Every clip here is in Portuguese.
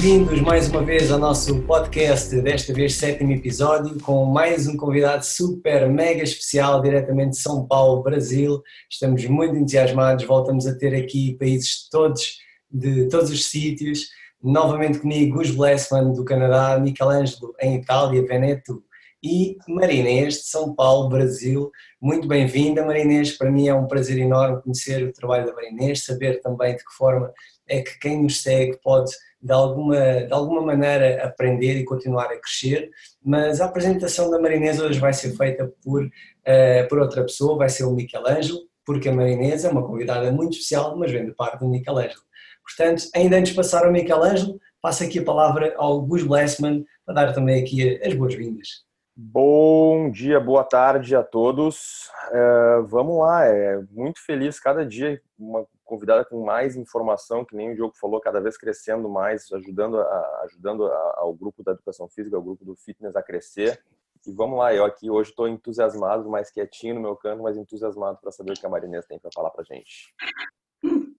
bem-vindos mais uma vez ao nosso podcast, desta vez sétimo episódio, com mais um convidado super, mega especial, diretamente de São Paulo, Brasil. Estamos muito entusiasmados, voltamos a ter aqui países todos, de todos os sítios. Novamente comigo, Gus Blessman, do Canadá, Michelangelo, em Itália, Veneto, e Marinês, de São Paulo, Brasil. Muito bem-vinda, Marinês. Para mim é um prazer enorme conhecer o trabalho da Marinês, saber também de que forma é que quem nos segue pode de alguma, de alguma maneira aprender e continuar a crescer, mas a apresentação da Marinesa hoje vai ser feita por, uh, por outra pessoa, vai ser o Michelangelo, porque a Marinesa é uma convidada muito especial, mas vem de parte do Michelangelo. Portanto, ainda antes de passar ao Michelangelo, passo aqui a palavra ao Gus Blessman para dar também aqui as boas-vindas. Bom dia, boa tarde a todos. Uh, vamos lá, é muito feliz cada dia uma convidada com mais informação, que nem o Diogo falou, cada vez crescendo mais, ajudando, a, ajudando a, ao grupo da educação física, ao grupo do fitness a crescer. E vamos lá, eu aqui hoje estou entusiasmado, mais quietinho no meu canto, mas entusiasmado para saber o que a Marinês tem para falar para gente.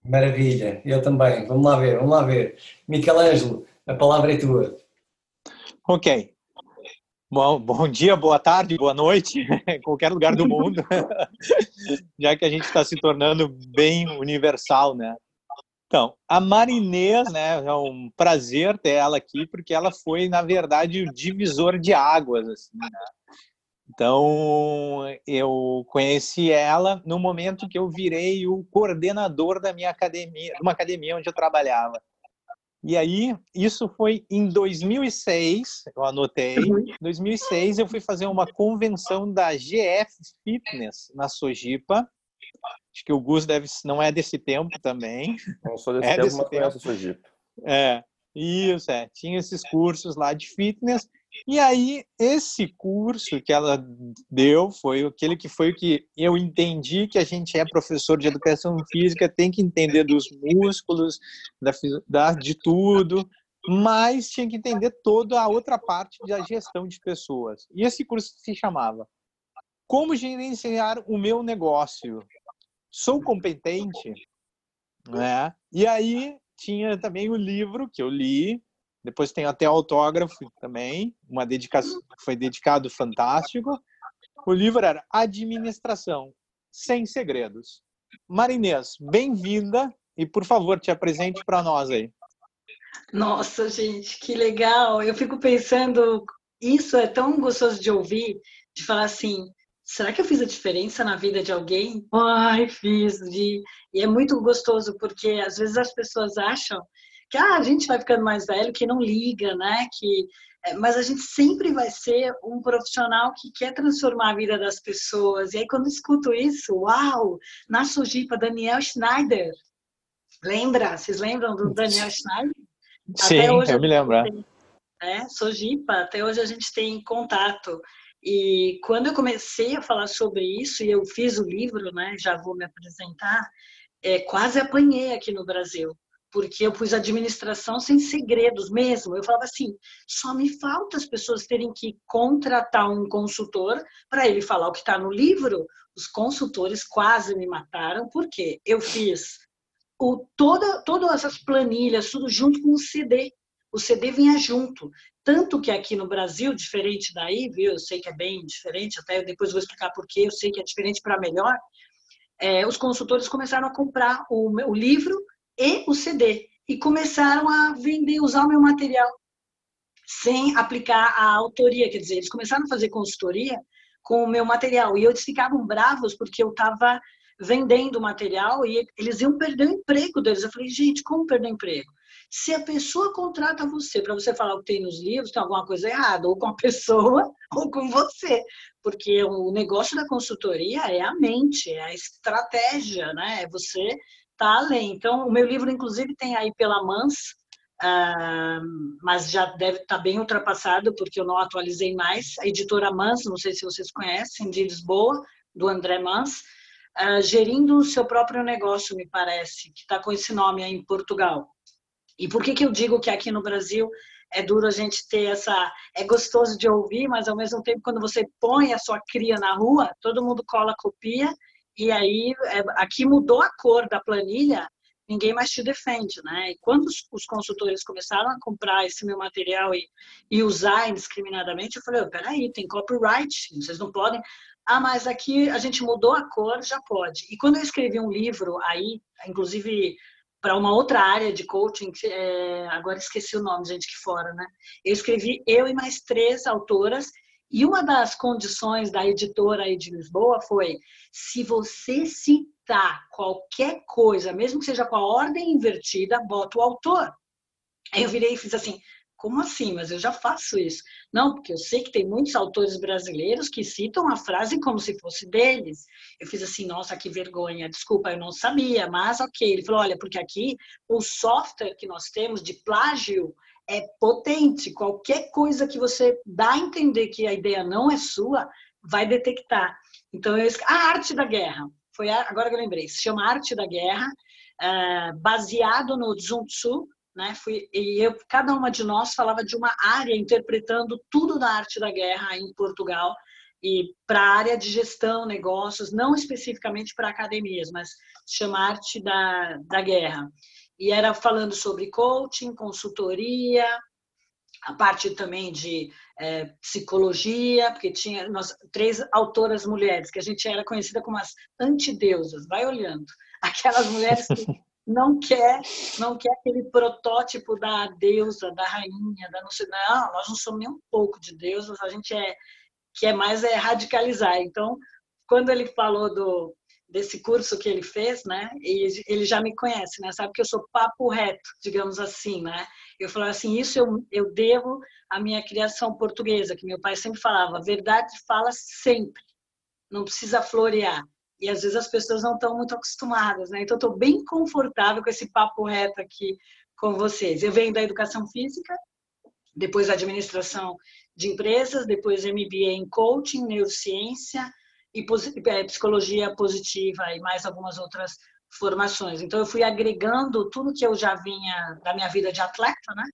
Maravilha, eu também. Vamos lá ver, vamos lá ver. Michelangelo, a palavra é tua. Ok. Bom, bom dia, boa tarde, boa noite, em qualquer lugar do mundo, já que a gente está se tornando bem universal, né? Então, a Marinês, né, é um prazer ter ela aqui, porque ela foi, na verdade, o divisor de águas, assim, né? Então, eu conheci ela no momento que eu virei o coordenador da minha academia, de uma academia onde eu trabalhava. E aí, isso foi em 2006, eu anotei. Em 2006, eu fui fazer uma convenção da GF Fitness na Sojipa. Acho que o Gus deve, não é desse tempo também. Não sou desse é tempo, desse mas tempo. conheço Sojipa. É, isso, é. Tinha esses cursos lá de fitness. E aí, esse curso que ela deu foi aquele que foi o que eu entendi que a gente é professor de educação física, tem que entender dos músculos, da, da, de tudo, mas tinha que entender toda a outra parte da gestão de pessoas. E esse curso se chamava Como Gerenciar o Meu Negócio. Sou competente? Né? E aí tinha também o livro que eu li, depois tem até autógrafo também, uma dedicação foi dedicado fantástico. O livro era Administração sem segredos. Marinês, bem-vinda e por favor, te apresente para nós aí. Nossa, gente, que legal. Eu fico pensando, isso é tão gostoso de ouvir, de falar assim, será que eu fiz a diferença na vida de alguém? Ai, fiz. De... E é muito gostoso porque às vezes as pessoas acham que ah, a gente vai ficando mais velho, que não liga, né? Que, é, mas a gente sempre vai ser um profissional que quer transformar a vida das pessoas. E aí, quando escuto isso, uau! Na Sojipa, Daniel Schneider. Lembra? Vocês lembram do Daniel Schneider? Sim, eu me lembro. É. Tem, é, Sojipa, até hoje a gente tem contato. E quando eu comecei a falar sobre isso, e eu fiz o livro, né, já vou me apresentar, é, quase apanhei aqui no Brasil, porque eu pus administração sem segredos mesmo. Eu falava assim: só me falta as pessoas terem que contratar um consultor para ele falar o que está no livro. Os consultores quase me mataram, porque eu fiz o, toda, todas essas planilhas, tudo junto com o CD. O CD vinha junto. Tanto que aqui no Brasil, diferente daí, viu? Eu sei que é bem diferente, até depois vou explicar por quê, eu sei que é diferente para melhor. É, os consultores começaram a comprar o, o livro e o CD. E começaram a vender, usar o meu material sem aplicar a autoria. Quer dizer, eles começaram a fazer consultoria com o meu material. E eles ficavam bravos porque eu estava vendendo material e eles iam perder o emprego deles. Eu falei, gente, como perder emprego? Se a pessoa contrata você para você falar o que tem nos livros, tem alguma coisa errada, ou com a pessoa ou com você. Porque o negócio da consultoria é a mente, é a estratégia, né? É você tá além. Então, o meu livro, inclusive, tem aí pela Mans, uh, mas já deve estar tá bem ultrapassado, porque eu não atualizei mais. A editora Mans, não sei se vocês conhecem, de Lisboa, do André Mans, uh, gerindo o seu próprio negócio, me parece, que está com esse nome aí em Portugal. E por que, que eu digo que aqui no Brasil é duro a gente ter essa. É gostoso de ouvir, mas ao mesmo tempo, quando você põe a sua cria na rua, todo mundo cola copia e aí, é, aqui mudou a cor da planilha, ninguém mais te defende, né? E quando os, os consultores começaram a comprar esse meu material e, e usar indiscriminadamente, eu falei, oh, peraí, tem copyright, vocês não podem. Ah, mas aqui a gente mudou a cor, já pode. E quando eu escrevi um livro aí, inclusive para uma outra área de coaching, é, agora esqueci o nome, gente, que fora, né? Eu escrevi eu e mais três autoras e uma das condições da editora aí de Lisboa foi: se você citar qualquer coisa, mesmo que seja com a ordem invertida, bota o autor. Aí eu virei e fiz assim: como assim? Mas eu já faço isso. Não, porque eu sei que tem muitos autores brasileiros que citam a frase como se fosse deles. Eu fiz assim: nossa, que vergonha, desculpa, eu não sabia, mas ok. Ele falou: olha, porque aqui o software que nós temos de plágio é potente. Qualquer coisa que você dá a entender que a ideia não é sua, vai detectar. Então, eu, a arte da guerra, foi agora que eu lembrei, se chama Arte da Guerra, uh, baseado no Sun Tzu, né? Fui, e eu, cada uma de nós falava de uma área interpretando tudo da arte da guerra em Portugal e para a área de gestão, negócios, não especificamente para academias, mas chama arte da, da guerra e era falando sobre coaching, consultoria, a parte também de é, psicologia, porque tinha nós, três autoras mulheres, que a gente era conhecida como as antideusas, vai olhando. Aquelas mulheres que não quer, não quer aquele protótipo da deusa, da rainha, da não sei, não, nós não somos nem um pouco de deusas, a gente é que é mais é radicalizar. Então, quando ele falou do desse curso que ele fez, né? E ele já me conhece, né? Sabe que eu sou papo reto, digamos assim, né? Eu falo assim, isso eu, eu devo à minha criação portuguesa, que meu pai sempre falava, verdade fala sempre, não precisa florear. E às vezes as pessoas não estão muito acostumadas, né? Então estou bem confortável com esse papo reto aqui com vocês. Eu venho da educação física, depois administração de empresas, depois MBA em coaching, neurociência, e é, psicologia positiva e mais algumas outras formações. Então eu fui agregando tudo que eu já vinha da minha vida de atleta, né?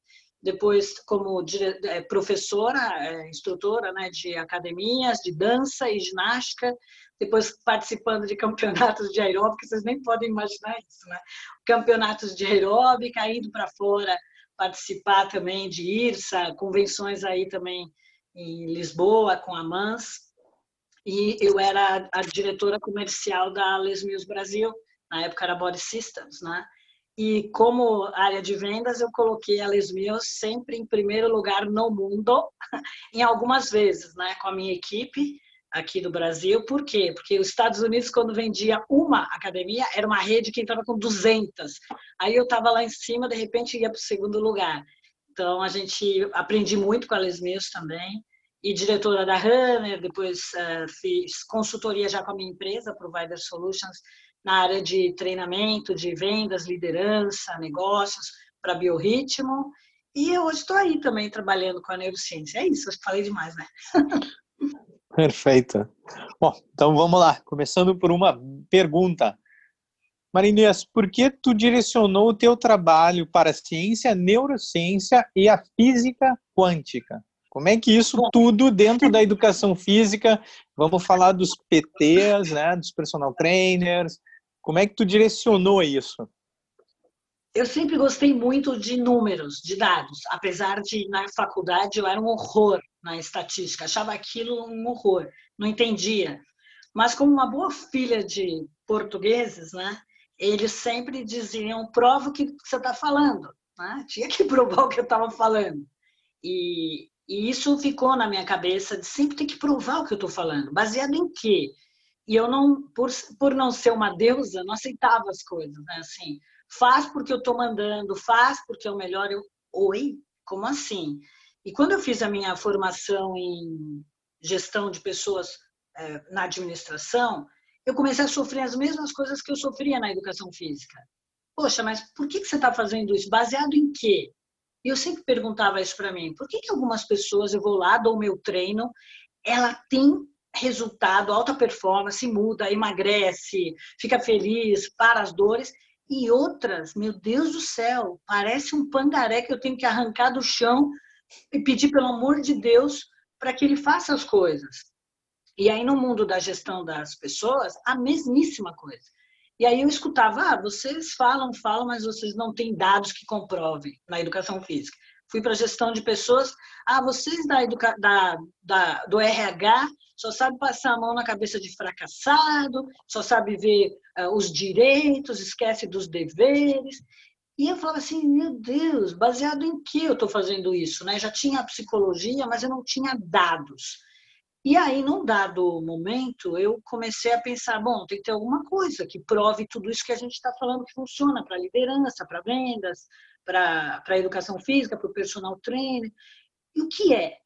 Depois como é, professora, é, instrutora, né, de academias, de dança e ginástica, depois participando de campeonatos de aeróbica, vocês nem podem imaginar isso, né? Campeonatos de aeróbica, indo para fora participar também de IRSA, convenções aí também em Lisboa com a MANS, e eu era a diretora comercial da Les Mills Brasil, na época era Body Systems, né? E como área de vendas, eu coloquei a Les Mills sempre em primeiro lugar no mundo, em algumas vezes, né, com a minha equipe aqui do Brasil. Por quê? Porque os Estados Unidos, quando vendia uma academia, era uma rede que entrava com 200. Aí eu estava lá em cima, de repente ia para o segundo lugar. Então, a gente aprendi muito com a Les Mills também e diretora da Runner, depois uh, fiz consultoria já com a minha empresa, Provider Solutions, na área de treinamento, de vendas, liderança, negócios para biorritmo. E hoje estou aí também trabalhando com a neurociência. É isso, acho que falei demais, né? Perfeito. Bom, então vamos lá. Começando por uma pergunta. Marinês, por que tu direcionou o teu trabalho para a ciência, a neurociência e a física quântica? Como é que isso tudo dentro da educação física, vamos falar dos PTs, né, dos personal trainers, como é que tu direcionou isso? Eu sempre gostei muito de números, de dados, apesar de na faculdade eu era um horror na estatística, achava aquilo um horror, não entendia. Mas como uma boa filha de portugueses, né, eles sempre diziam, prova o que você está falando. Né? Tinha que provar o que eu estava falando. E, e isso ficou na minha cabeça de sempre ter que provar o que eu estou falando. Baseado em quê? E eu não, por, por não ser uma deusa, não aceitava as coisas, né? Assim, faz porque eu estou mandando, faz porque é o melhor. Eu, oi? Como assim? E quando eu fiz a minha formação em gestão de pessoas é, na administração, eu comecei a sofrer as mesmas coisas que eu sofria na educação física. Poxa, mas por que, que você está fazendo isso? Baseado em quê? E eu sempre perguntava isso para mim: por que, que algumas pessoas eu vou lá, dou meu treino, ela tem resultado, alta performance, muda, emagrece, fica feliz, para as dores, e outras, meu Deus do céu, parece um pangaré que eu tenho que arrancar do chão e pedir pelo amor de Deus para que ele faça as coisas. E aí no mundo da gestão das pessoas, a mesmíssima coisa. E aí eu escutava, ah, vocês falam, falam, mas vocês não têm dados que comprovem na educação física. Fui para gestão de pessoas, ah, vocês da, educa... da, da, do RH só sabem passar a mão na cabeça de fracassado, só sabem ver uh, os direitos, esquece dos deveres. E eu falava assim, meu Deus, baseado em que eu estou fazendo isso? Né? Já tinha a psicologia, mas eu não tinha dados. E aí, num dado momento, eu comecei a pensar, bom, tem que ter alguma coisa que prove tudo isso que a gente está falando que funciona para liderança, para vendas, para educação física, para o personal trainer. E o que é?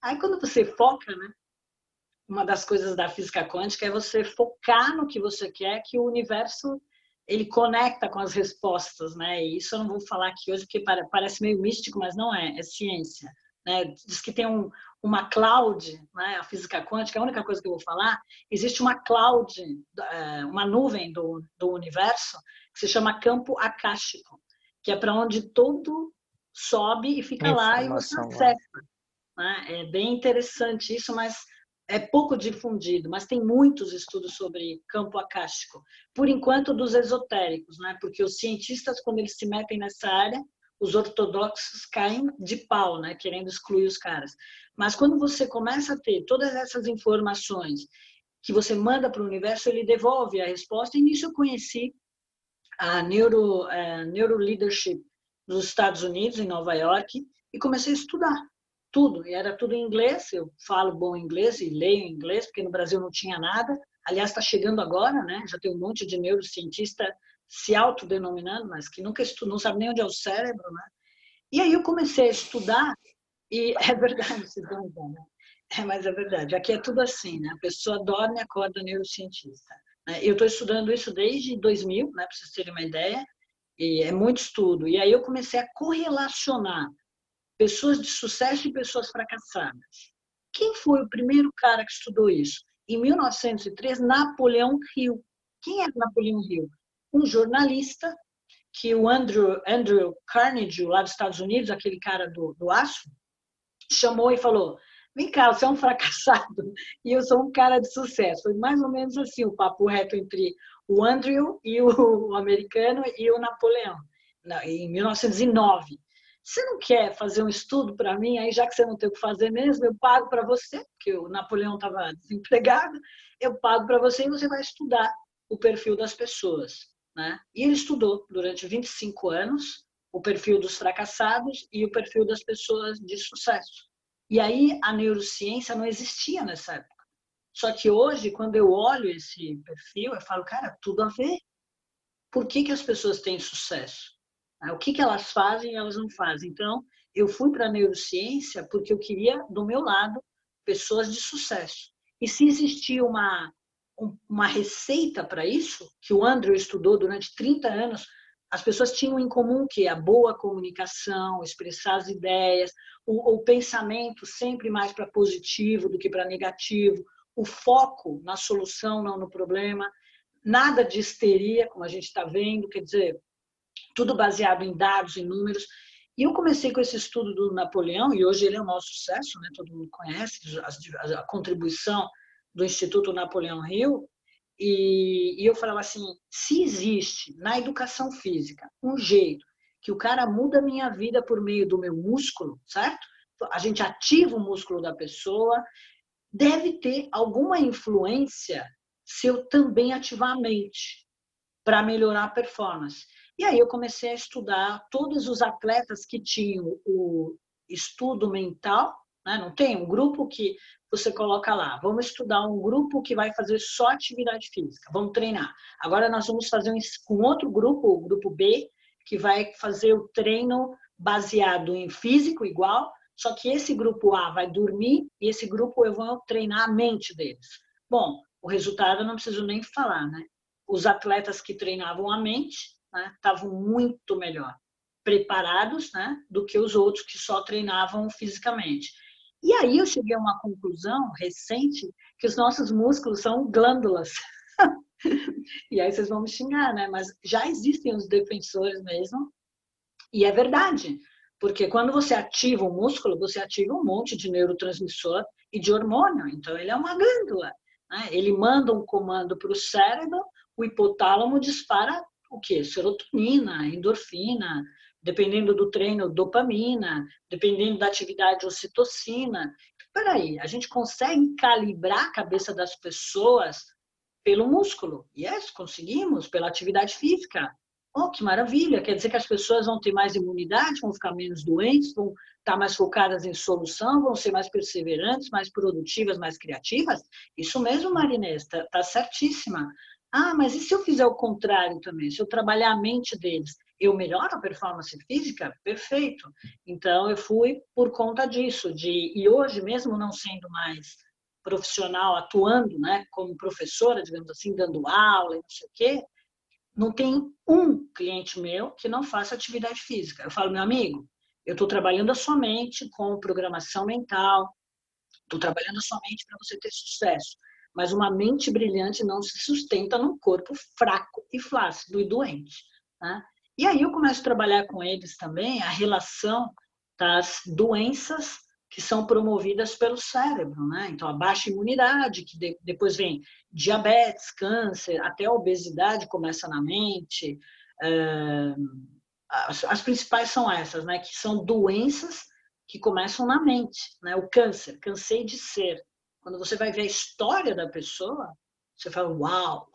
Aí, quando você foca, né? Uma das coisas da física quântica é você focar no que você quer, que o universo ele conecta com as respostas, né? E isso eu não vou falar aqui hoje porque parece meio místico, mas não é, é ciência. Né? Diz que tem um, uma cloud, né? a física quântica, a única coisa que eu vou falar, existe uma cloud, é, uma nuvem do, do universo, que se chama campo akáshico, que é para onde tudo sobe e fica lá e você acessa. Né? É bem interessante isso, mas é pouco difundido, mas tem muitos estudos sobre campo akáshico. Por enquanto, dos esotéricos, né? porque os cientistas, quando eles se metem nessa área, os ortodoxos caem de pau, né, querendo excluir os caras. Mas quando você começa a ter todas essas informações que você manda para o universo, ele devolve a resposta. E nisso eu conheci a Neuro, a Neuro Leadership nos Estados Unidos, em Nova York, e comecei a estudar tudo. E era tudo em inglês. Eu falo bom inglês e leio inglês, porque no Brasil não tinha nada. Aliás, está chegando agora, né? Já tem um monte de neurocientista se autodenominando, mas que nunca estuda, não sabe nem onde é o cérebro, né? E aí eu comecei a estudar e é verdade, se dúvida, né? É, mas é verdade. Aqui é tudo assim, né? A pessoa dorme e acorda neurocientista. Né? Eu estou estudando isso desde 2000, né? Para vocês terem uma ideia. E é muito estudo. E aí eu comecei a correlacionar pessoas de sucesso e pessoas fracassadas. Quem foi o primeiro cara que estudou isso? Em 1903, Napoleão Hill. Quem era Napoleão Hill? Um jornalista que o Andrew, Andrew Carnegie, lá dos Estados Unidos, aquele cara do, do aço, chamou e falou: Vem cá, você é um fracassado e eu sou um cara de sucesso. Foi mais ou menos assim o papo reto entre o Andrew e o, o americano e o Napoleão, em 1909. Você não quer fazer um estudo para mim? Aí, já que você não tem o que fazer mesmo, eu pago para você, porque o Napoleão estava desempregado, eu pago para você e você vai estudar o perfil das pessoas. Né? E ele estudou durante 25 anos o perfil dos fracassados e o perfil das pessoas de sucesso. E aí a neurociência não existia nessa época. Só que hoje, quando eu olho esse perfil, eu falo, cara, tudo a ver. Por que, que as pessoas têm sucesso? O que, que elas fazem e elas não fazem? Então, eu fui para a neurociência porque eu queria, do meu lado, pessoas de sucesso. E se existia uma uma receita para isso, que o Andrew estudou durante 30 anos, as pessoas tinham em comum que a boa comunicação, expressar as ideias, o, o pensamento sempre mais para positivo do que para negativo, o foco na solução, não no problema, nada de histeria, como a gente está vendo, quer dizer, tudo baseado em dados, em números. E eu comecei com esse estudo do Napoleão, e hoje ele é um maior sucesso, né? todo mundo conhece a, a contribuição do Instituto Napoleão Hill, e, e eu falava assim: se existe na educação física um jeito que o cara muda a minha vida por meio do meu músculo, certo? A gente ativa o músculo da pessoa, deve ter alguma influência se eu também ativar a mente para melhorar a performance. E aí eu comecei a estudar todos os atletas que tinham o estudo mental, né? não tem um grupo que você coloca lá, vamos estudar um grupo que vai fazer só atividade física, vamos treinar. Agora nós vamos fazer um outro grupo, o grupo B, que vai fazer o treino baseado em físico igual, só que esse grupo A vai dormir e esse grupo eu vou treinar a mente deles. Bom, o resultado eu não preciso nem falar, né? Os atletas que treinavam a mente né, estavam muito melhor preparados né, do que os outros que só treinavam fisicamente. E aí eu cheguei a uma conclusão recente que os nossos músculos são glândulas. e aí vocês vão me xingar, né? Mas já existem os defensores mesmo. E é verdade, porque quando você ativa o músculo, você ativa um monte de neurotransmissor e de hormônio. Então ele é uma glândula. Né? Ele manda um comando para o cérebro, o hipotálamo dispara o quê? Serotonina, endorfina, dependendo do treino, dopamina, dependendo da atividade, ocitocina. Peraí, a gente consegue calibrar a cabeça das pessoas pelo músculo. Yes, conseguimos, pela atividade física. Oh, que maravilha! Quer dizer que as pessoas vão ter mais imunidade, vão ficar menos doentes, vão estar mais focadas em solução, vão ser mais perseverantes, mais produtivas, mais criativas? Isso mesmo, Marinês, está tá certíssima. Ah, mas e se eu fizer o contrário também? Se eu trabalhar a mente deles, eu melhoro a performance física? Perfeito. Então, eu fui por conta disso. De, e hoje, mesmo não sendo mais profissional, atuando né, como professora, digamos assim, dando aula e não sei o quê, não tem um cliente meu que não faça atividade física. Eu falo, meu amigo, eu estou trabalhando a sua mente com programação mental, estou trabalhando a sua mente para você ter sucesso. Mas uma mente brilhante não se sustenta num corpo fraco e flácido e doente. Né? E aí eu começo a trabalhar com eles também a relação das doenças que são promovidas pelo cérebro, né? Então, a baixa imunidade, que de, depois vem diabetes, câncer, até a obesidade começa na mente. É, as, as, principais são essas, né? Que são doenças que começam na mente, né? O câncer, cansei de ser. Quando você vai ver a história da pessoa, você fala, uau,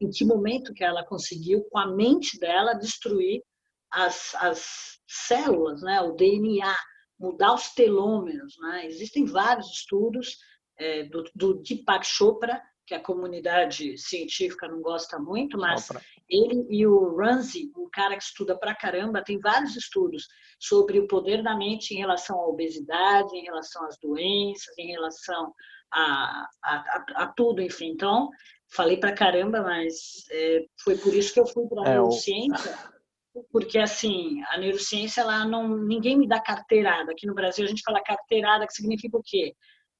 em que momento que ela conseguiu, com a mente dela, destruir as, as células, né? o DNA, mudar os telômeros. Né? Existem vários estudos é, do, do Deepak Chopra, que a comunidade científica não gosta muito, mas Chopra. ele e o Ramsey, um cara que estuda pra caramba, tem vários estudos sobre o poder da mente em relação à obesidade, em relação às doenças, em relação a, a, a, a tudo, enfim. Então, falei pra caramba, mas é, foi por isso que eu fui para a é, neurociência, porque assim, a neurociência, ela não, ninguém me dá carteirada. Aqui no Brasil a gente fala carteirada, que significa o quê?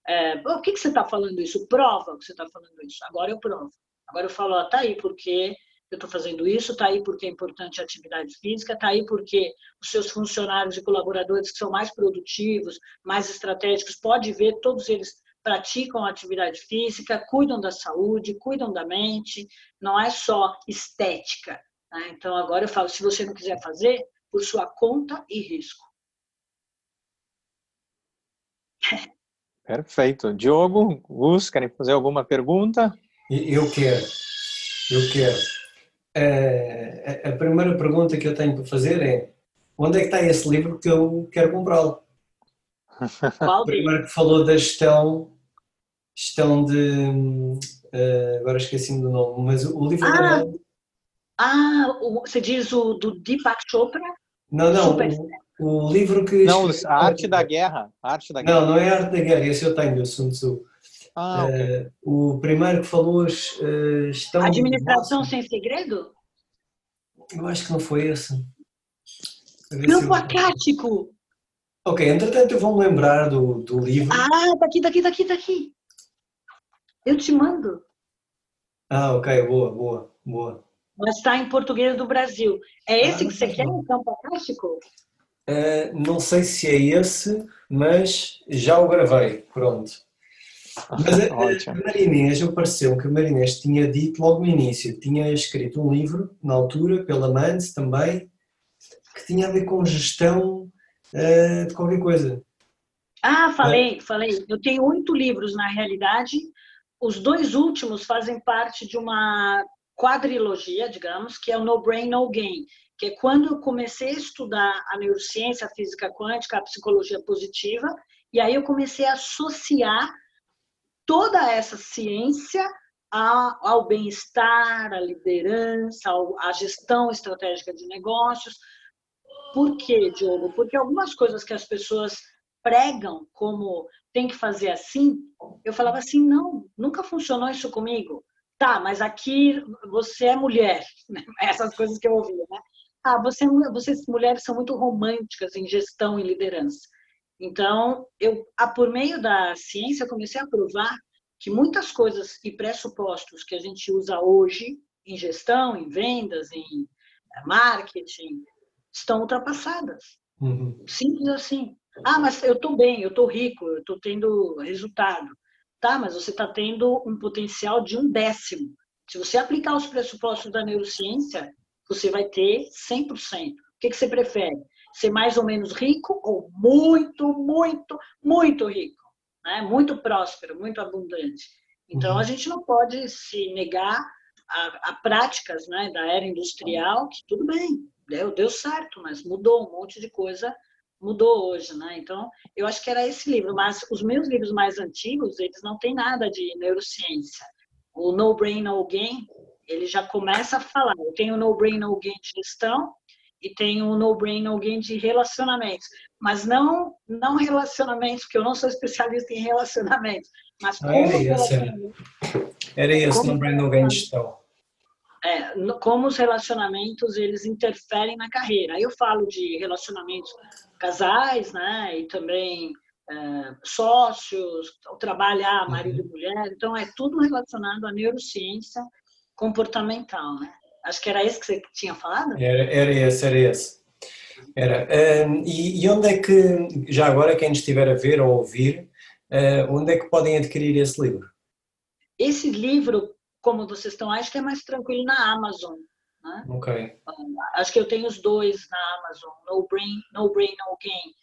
É, por que, que você está falando isso? Prova que você está falando isso. Agora eu provo. Agora eu falo, ó, tá aí porque eu estou fazendo isso, tá aí porque é importante a atividade física, tá aí porque os seus funcionários e colaboradores que são mais produtivos, mais estratégicos, pode ver, todos eles praticam atividade física, cuidam da saúde, cuidam da mente, não é só estética. Né? Então agora eu falo, se você não quiser fazer, por sua conta e risco. Perfeito. Diogo, Gus, querem fazer alguma pergunta? Eu quero. Eu quero. É, a primeira pergunta que eu tenho para fazer é onde é que está esse livro que eu quero comprá-lo? Qual primeiro que falou da gestão, gestão de uh, agora esqueci-me do nome, mas o livro ah, ah você diz o do Deepak Chopra? Não, não. Super o livro que. Não, a Arte da Guerra. A arte da guerra. Não, não é a Arte da Guerra, esse eu tenho, o Sun Tzu. Ah, okay. uh, o primeiro que falou uh, estão. Administração sem segredo? Eu acho que não foi esse. Campo acático! Ok, entretanto eu vou-me lembrar do, do livro. Ah, daqui, daqui, daqui, daqui. Eu te mando. Ah, ok, boa, boa, boa. Mas está em português do Brasil. É esse ah, que você quer, o campo acástico? Uh, não sei se é esse, mas já o gravei, pronto. Mas a, a Marinês, eu pareceu que a Marinês tinha dito logo no início, tinha escrito um livro, na altura, pela Mans também, que tinha a ver com gestão uh, de qualquer coisa. Ah, falei, é. falei. Eu tenho oito livros, na realidade. Os dois últimos fazem parte de uma quadrilogia, digamos, que é o No Brain, No Gain que é quando eu comecei a estudar a neurociência, a física quântica, a psicologia positiva, e aí eu comecei a associar toda essa ciência ao bem-estar, à liderança, à gestão estratégica de negócios. Por quê, Diogo? Porque algumas coisas que as pessoas pregam como tem que fazer assim, eu falava assim, não, nunca funcionou isso comigo. Tá, mas aqui você é mulher. Essas coisas que eu ouvia, né? ah, você, vocês mulheres são muito românticas em gestão e liderança. Então, eu, por meio da ciência, comecei a provar que muitas coisas e pressupostos que a gente usa hoje em gestão, em vendas, em eh, marketing, estão ultrapassadas. Uhum. Simples assim. Ah, mas eu estou bem, eu estou rico, eu estou tendo resultado. Tá, mas você está tendo um potencial de um décimo Se você aplicar os pressupostos da neurociência, você vai ter 100%. O que, que você prefere? Ser mais ou menos rico ou muito, muito, muito rico? Né? Muito próspero, muito abundante. Então, uhum. a gente não pode se negar a, a, práticas né, da era industrial, que tudo bem, deu, deu certo, mas mudou um monte de coisa, mudou hoje, né? Então, eu acho que era esse livro, mas os meus livros mais antigos, eles não têm nada de neurociência. O No Brain, No Gain, ele já começa a falar. Eu tenho o No Brain, No Gain de gestão e tenho o No Brain, No Gain de relacionamentos. Mas não, não relacionamentos, porque eu não sou especialista em relacionamentos. Mas ah, era isso, era isso, No Brain, No Gain de gestão. É, como os relacionamentos eles interferem na carreira. Aí eu falo de relacionamentos casais, né, e também é, sócios, trabalhar uhum. marido e mulher. Então é tudo relacionado à neurociência comportamental, né? Acho que era esse que você tinha falado? Era, era esse, era esse. Era. Um, e, e, onde é que, já agora, quem estiver a ver ou ouvir, uh, onde é que podem adquirir esse livro? Esse livro, como vocês estão, acho que é mais tranquilo na Amazon. Né? Ok. Acho que eu tenho os dois na Amazon, No Brain, No Brain, No Gain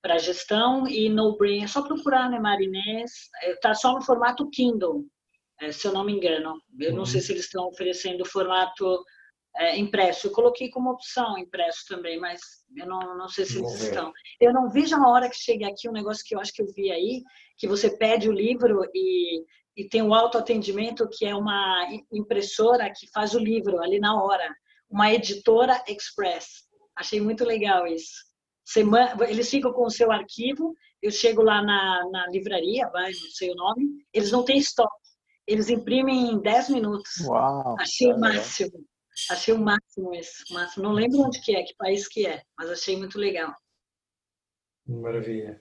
para gestão e No Brain, é só procurar, né, Marinês, está é, só no formato Kindle, é, se eu não me engano. Eu uhum. não sei uhum. se eles estão oferecendo o formato é, impresso. Eu coloquei como opção impresso também, mas eu não, não sei se eles estão. Eu não vejo a hora que chegue aqui um negócio que eu acho que eu vi aí, que você pede o livro e, e tem o autoatendimento, que é uma impressora que faz o livro ali na hora. Uma editora express. Achei muito legal isso. eles ficam com o seu arquivo, eu chego lá na, na livraria, vai, não sei o nome, eles não têm estoque eles imprimem em 10 minutos. Uau! Achei o máximo. Achei o máximo isso. Máximo. Não lembro onde que é, que país que é, mas achei muito legal. Maravilha.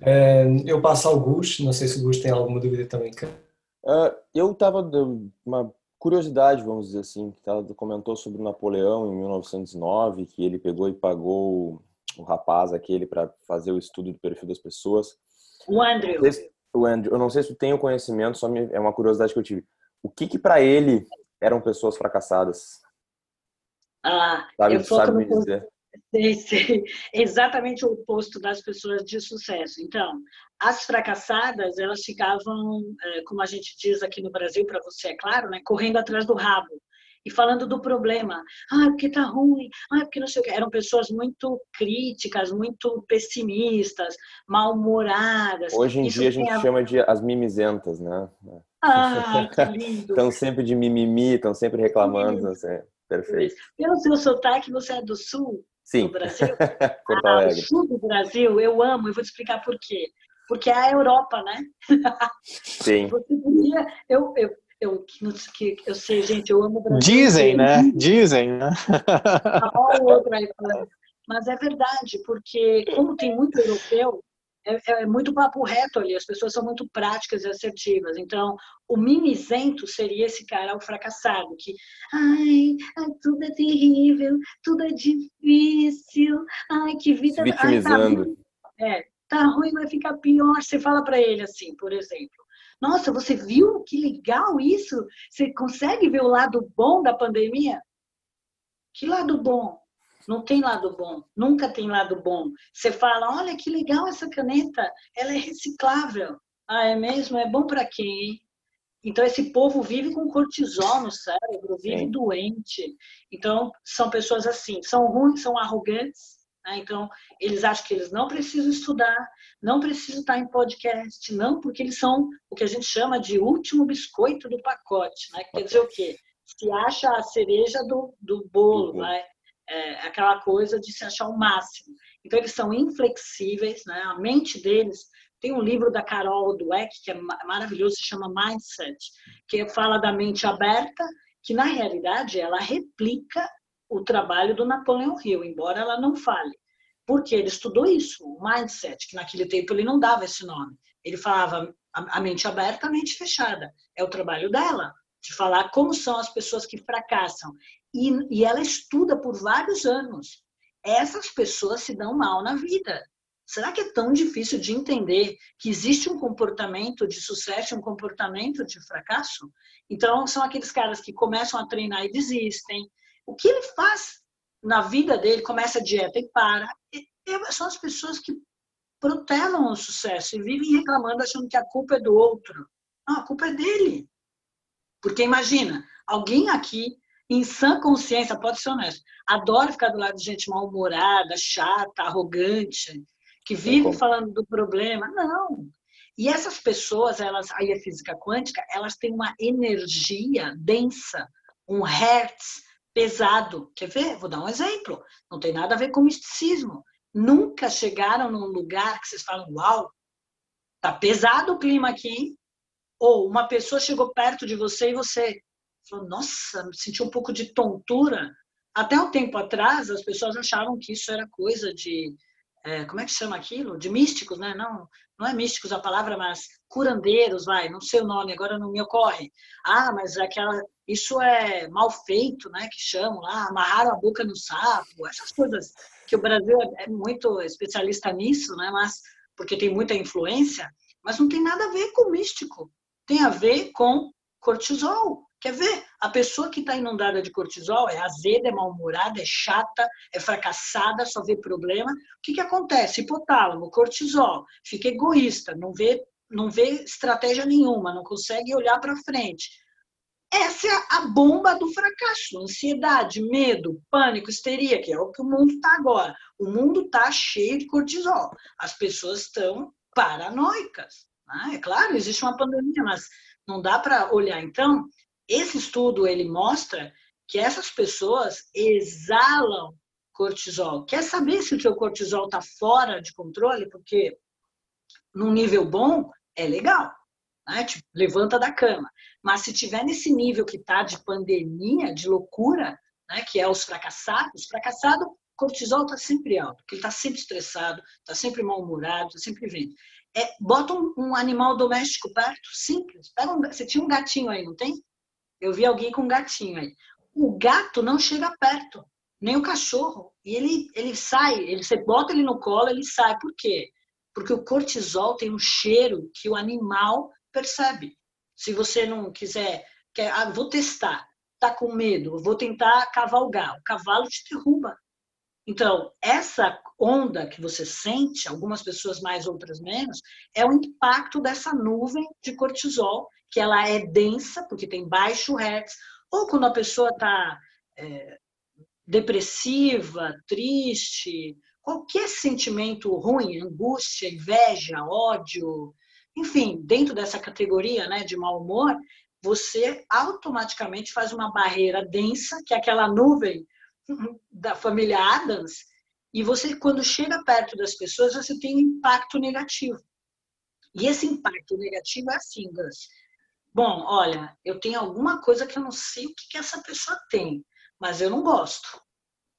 Uh, eu passo ao Gus, não sei se o Gus tem alguma dúvida também. Uh, eu estava uma curiosidade, vamos dizer assim, que ela comentou sobre Napoleão em 1909, que ele pegou e pagou o rapaz aquele para fazer o estudo do perfil das pessoas. O Andrew o Andrew, eu não sei se tu tem o conhecimento, só me, é uma curiosidade que eu tive. O que que para ele eram pessoas fracassadas? Ah, sabe, eu sabe me dizer? Sei, sei. Exatamente o oposto das pessoas de sucesso. Então, as fracassadas, elas ficavam, eh, como a gente diz aqui no Brasil, para você é claro, né, correndo atrás do rabo e falando do problema. Ah, porque tá ruim. Ah, porque não sei o que. Eram pessoas muito críticas, muito pessimistas, mal-humoradas. Hoje em Isso dia a gente a... chama de as mimizentas, né? Ah, que lindo. estão sempre de mimimi, estão sempre reclamando. Assim. Perfeito. Pelo seu sotaque, você é do sul Sim. do Brasil? Porto Alegre. Ah, sul do Brasil, eu amo, eu vou te explicar por quê. Porque é a Europa, né? Sim. Você podia, eu, eu, eu, que, eu sei, gente, eu amo o Brasil. Dizem, né? Dizem, né? Mas é verdade, porque como tem muito europeu, é, é, muito papo reto ali, as pessoas são muito práticas e assertivas. Então, o mimizento seria esse cara, o fracassado, que, ai, ai tudo é terrível, tudo é difícil, ai, que vida... Se vitimizando. Ai, tá ruim. É, tá ruim, vai ficar pior. Você fala para ele assim, por exemplo, nossa, você viu que legal isso? Você consegue ver o lado bom da pandemia? Que lado bom? Não tem lado bom, nunca tem lado bom. Você fala, olha que legal essa caneta, ela é reciclável. Ah, é mesmo? É bom para quem? Então, esse povo vive com cortisol no cérebro, vive Sim. doente. Então, são pessoas assim, são ruins, são arrogantes, né? Então, eles acham que eles não precisam estudar, não precisam estar em podcast, não, porque eles são o que a gente chama de último biscoito do pacote. Né? Quer dizer o quê? Se acha a cereja do, do bolo, uhum. né? É, aquela coisa de se achar o máximo. Então, eles são inflexíveis, né? a mente deles. Tem um livro da Carol Dweck, que é maravilhoso, se chama Mindset, que fala da mente aberta, que na realidade ela replica o trabalho do Napoleão Hill, embora ela não fale. Porque ele estudou isso, o mindset, que naquele tempo ele não dava esse nome. Ele falava a mente aberta, a mente fechada. É o trabalho dela, de falar como são as pessoas que fracassam. E, e ela estuda por vários anos. Essas pessoas se dão mal na vida. Será que é tão difícil de entender que existe um comportamento de sucesso e um comportamento de fracasso? Então, são aqueles caras que começam a treinar e desistem. O que ele faz na vida dele, começa a dieta e para. E são as pessoas que protelam o sucesso e vivem reclamando, achando que a culpa é do outro. Não, a culpa é dele. Porque imagina, alguém aqui, em sã consciência, pode ser honesto, adora ficar do lado de gente mal-humorada, chata, arrogante, que vive falando do problema. Não. E essas pessoas, elas, aí a física quântica, elas têm uma energia densa, um hertz pesado. Quer ver? Vou dar um exemplo. Não tem nada a ver com misticismo. Nunca chegaram num lugar que vocês falam, uau, tá pesado o clima aqui, ou uma pessoa chegou perto de você e você falou, nossa, senti um pouco de tontura. Até um tempo atrás, as pessoas achavam que isso era coisa de, é, como é que chama aquilo? De místicos, né? Não, não é místicos a palavra, mas curandeiros, vai, não sei o nome, agora não me ocorre. Ah, mas é aquela, isso é mal feito, né? Que chamam lá, amarraram a boca no sapo, essas coisas que o Brasil é muito especialista nisso, né? Mas porque tem muita influência, mas não tem nada a ver com místico tem a ver com cortisol. Quer ver? A pessoa que está inundada de cortisol é azeda, é mal-humorada, é chata, é fracassada, só vê problema. O que, que acontece? Hipotálamo, cortisol, fica egoísta, não vê, não vê estratégia nenhuma, não consegue olhar para frente. Essa é a bomba do fracasso. Ansiedade, medo, pânico, histeria, que é o que o mundo está agora. O mundo está cheio de cortisol. As pessoas estão paranoicas. Ah, é claro, existe uma pandemia, mas não dá para olhar. Então, esse estudo ele mostra que essas pessoas exalam cortisol. Quer saber se o seu cortisol está fora de controle? Porque num nível bom é legal, né? Tipo, levanta da cama. Mas se tiver nesse nível que está de pandemia, de loucura, né? Que é os fracassados, fracassado cortisol está sempre alto, porque ele está sempre estressado, está sempre mal-humorado, está sempre vendo é, bota um, um, animal doméstico perto, simples. Pega um, você tinha um gatinho aí, não tem? Eu vi alguém com um gatinho aí. O gato não chega perto, nem o cachorro. E ele, ele sai, ele, você bota ele no colo, ele sai. Por quê? Porque o cortisol tem um cheiro que o animal percebe. Se você não quiser, quer, ah, vou testar, tá com medo, vou tentar cavalgar, o cavalo te derruba. Então, essa onda que você sente, algumas pessoas mais, outras menos, é o impacto dessa nuvem de cortisol, que ela é densa, porque tem baixo hertz, ou quando a pessoa está é, depressiva, triste, qualquer sentimento ruim, angústia, inveja, ódio, enfim, dentro dessa categoria né, de mau humor, você automaticamente faz uma barreira densa, que é aquela nuvem da família Adams, e você, quando chega perto das pessoas, você tem um impacto negativo. E esse impacto negativo é assim, Gus. Bom, olha, eu tenho alguma coisa que eu não sei o que, que essa pessoa tem, mas eu não gosto.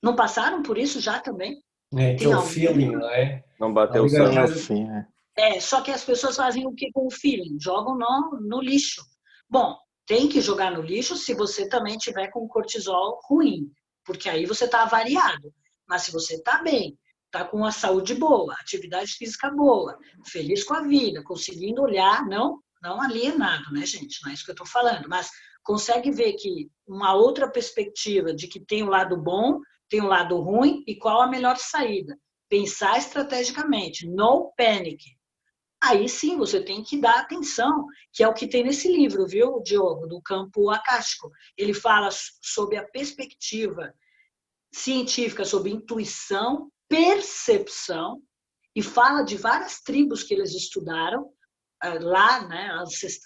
Não passaram por isso já também? É, tem um feeling, não é? Não bateu o sangue fim, né? É, só que as pessoas fazem o que com o feeling? Jogam no, no lixo. Bom, tem que jogar no lixo se você também tiver com cortisol ruim porque aí você está avariado. Mas se você está bem, está com a saúde boa, atividade física boa, feliz com a vida, conseguindo olhar, não, não alienado, né, gente? Não é isso que eu estou falando, mas consegue ver que uma outra perspectiva de que tem o um lado bom, tem o um lado ruim e qual a melhor saída. Pensar estrategicamente, no panic. Aí sim você tem que dar atenção, que é o que tem nesse livro, viu, Diogo, do campo acástico. Ele fala sobre a perspectiva científica, sobre intuição, percepção, e fala de várias tribos que eles estudaram eh, lá, né,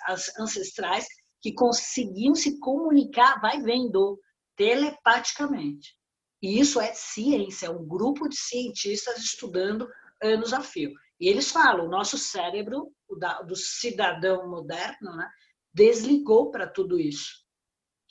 as ancestrais, que conseguiam se comunicar, vai vendo, telepaticamente. E isso é ciência, é um grupo de cientistas estudando anos a fio. E eles falam, o nosso cérebro, o da, do cidadão moderno, né, desligou para tudo isso.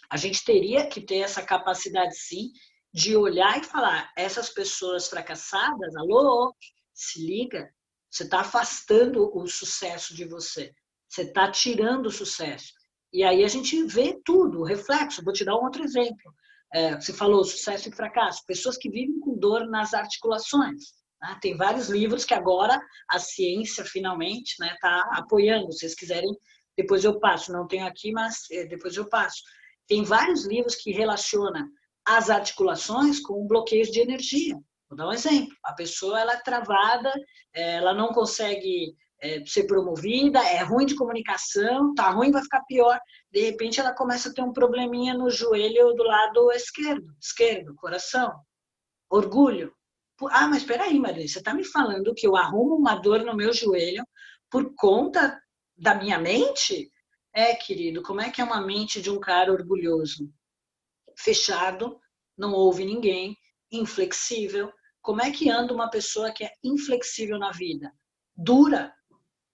A gente teria que ter essa capacidade, sim, de olhar e falar: essas pessoas fracassadas, alô, se liga, você está afastando o sucesso de você, você está tirando o sucesso. E aí a gente vê tudo, o reflexo. Vou te dar um outro exemplo. É, você falou sucesso e fracasso. Pessoas que vivem com dor nas articulações. Né? Tem vários livros que agora a ciência finalmente está né, tá apoiando. Se vocês quiserem, depois eu passo. Não tenho aqui, mas é, depois eu passo. Tem vários livros que relacionam as articulações com bloqueios de energia. Vou dar um exemplo. A pessoa ela é travada, é, ela não consegue é, ser promovida, é ruim de comunicação, tá ruim, vai ficar pior. De repente ela começa a ter um probleminha no joelho do lado esquerdo, esquerdo, coração. Orgulho. Ah, mas espera aí, Maria, você está me falando que eu arrumo uma dor no meu joelho por conta da minha mente? É, querido, como é que é uma mente de um cara orgulhoso? Fechado, não ouve ninguém, inflexível. Como é que anda uma pessoa que é inflexível na vida? Dura.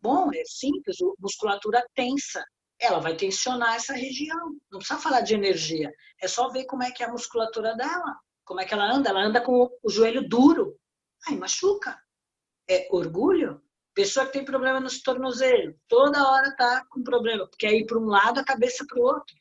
Bom, é simples, musculatura tensa. Ela vai tensionar essa região. Não precisa falar de energia. É só ver como é que é a musculatura dela. Como é que ela anda? Ela anda com o joelho duro. Aí machuca. É orgulho. Pessoa que tem problema nos tornozelos, toda hora tá com problema, porque aí para um lado, a cabeça para o outro.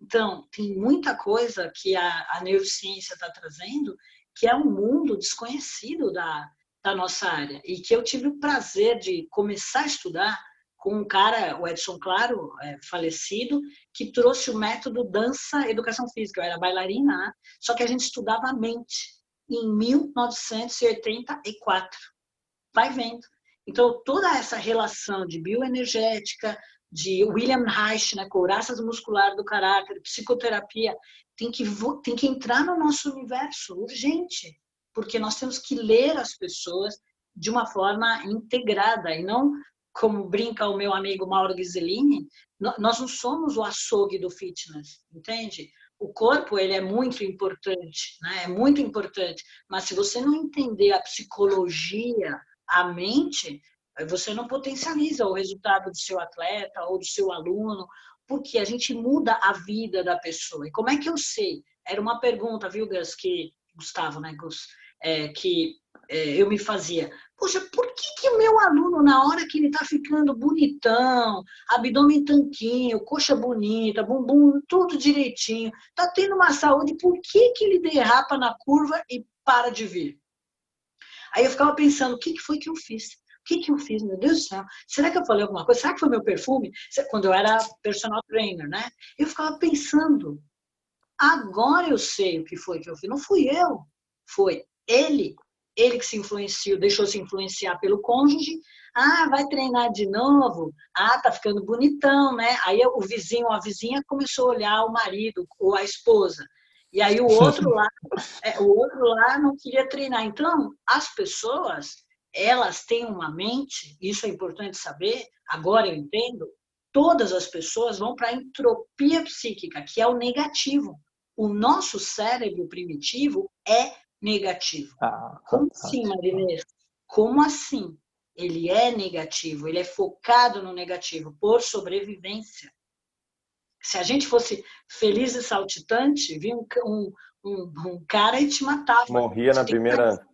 Então, tem muita coisa que a, a neurociência está trazendo que é um mundo desconhecido da, da nossa área e que eu tive o prazer de começar a estudar com um cara, o Edson Claro, é, falecido, que trouxe o método dança educação física. Eu era bailarina, né? só que a gente estudava a mente em 1984. Vai vendo. Então, toda essa relação de bioenergética, de William Reich, né, couraças muscular do caráter, psicoterapia, tem que, tem que entrar no nosso universo urgente, porque nós temos que ler as pessoas de uma forma integrada e não como brinca o meu amigo Mauro Ghiselini, nós não somos o açougue do fitness, entende? O corpo ele é muito importante, né? É muito importante, mas se você não entender a psicologia, a mente, você não potencializa o resultado do seu atleta ou do seu aluno, porque a gente muda a vida da pessoa. E como é que eu sei? Era uma pergunta, viu, Gus, que Gustavo, né, Gus, é, que eu me fazia. Poxa, por que, que o meu aluno, na hora que ele está ficando bonitão, abdômen tanquinho, coxa bonita, bumbum tudo direitinho, está tendo uma saúde, por que, que ele derrapa na curva e para de vir? Aí eu ficava pensando, o que, que foi que eu fiz? O que, que eu fiz? Meu Deus do céu, será que eu falei alguma coisa? Será que foi meu perfume? Quando eu era personal trainer, né? Eu ficava pensando, agora eu sei o que foi que eu fiz. Não fui eu, foi ele ele que se influenciou, deixou se influenciar pelo cônjuge. Ah, vai treinar de novo? Ah, tá ficando bonitão, né? Aí o vizinho ou a vizinha começou a olhar o marido ou a esposa. E aí o outro lá, é, o outro lá não queria treinar. Então, as pessoas, elas têm uma mente, isso é importante saber, agora eu entendo, todas as pessoas vão para a entropia psíquica, que é o negativo. O nosso cérebro primitivo é negativo. Ah, Como assim, Marinês? Como assim? Ele é negativo, ele é focado no negativo por sobrevivência. Se a gente fosse feliz e saltitante, vinha um, um, um, um cara e te matava. Morria na primeira.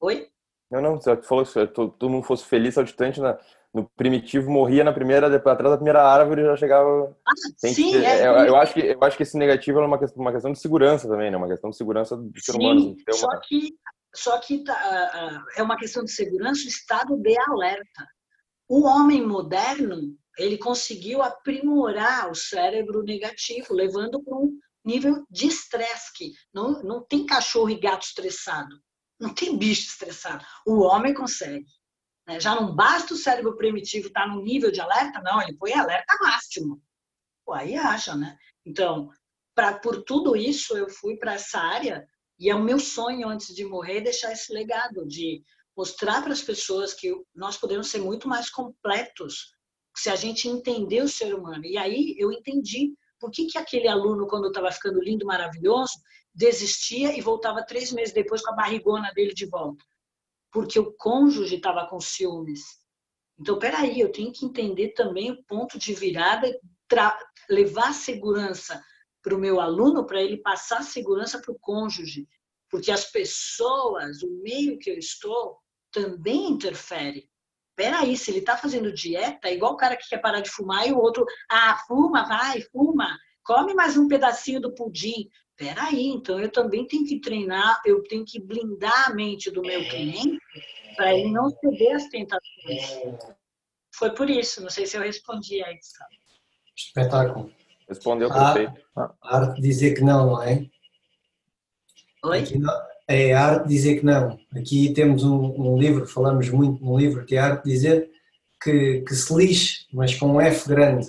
Oi? Não, não, você falou que se tu não fosse feliz e saltitante na, no primitivo morria na primeira, atrás da primeira árvore já chegava. Ah, sim, que, é, eu, eu, acho que eu acho que esse negativo é uma questão, uma questão de segurança também, né? Uma questão de segurança do ser humano. Só que só que tá, é uma questão de segurança, o estado de alerta. O homem moderno ele conseguiu aprimorar o cérebro negativo, levando para um nível de estresse que não, não tem cachorro e gato estressado, não tem bicho estressado. O homem consegue. Né? Já não basta o cérebro primitivo estar no nível de alerta, não, ele põe alerta máximo. Pô, aí acha, né? Então, pra, por tudo isso, eu fui para essa área e é o meu sonho antes de morrer deixar esse legado de mostrar para as pessoas que nós podemos ser muito mais completos se a gente entender o ser humano. E aí eu entendi por que, que aquele aluno, quando estava ficando lindo, maravilhoso, desistia e voltava três meses depois com a barrigona dele de volta porque o cônjuge estava com ciúmes. Então, peraí, eu tenho que entender também o ponto de virada, levar segurança para o meu aluno, para ele passar segurança para o cônjuge. Porque as pessoas, o meio que eu estou, também interfere. Peraí, se ele está fazendo dieta, é igual o cara que quer parar de fumar e o outro, ah, fuma, vai, fuma, come mais um pedacinho do pudim. Peraí, então eu também tenho que treinar, eu tenho que blindar a mente do meu cliente para ele não ceder às tentações. Foi por isso, não sei se eu respondi a isso. Espetáculo. Respondeu perfeito. A arte de dizer que não, não é? Oi? é a arte dizer que não. Aqui temos um, um, livro, falamos muito no livro, que é a arte de dizer que, que se lixe, mas com um F grande.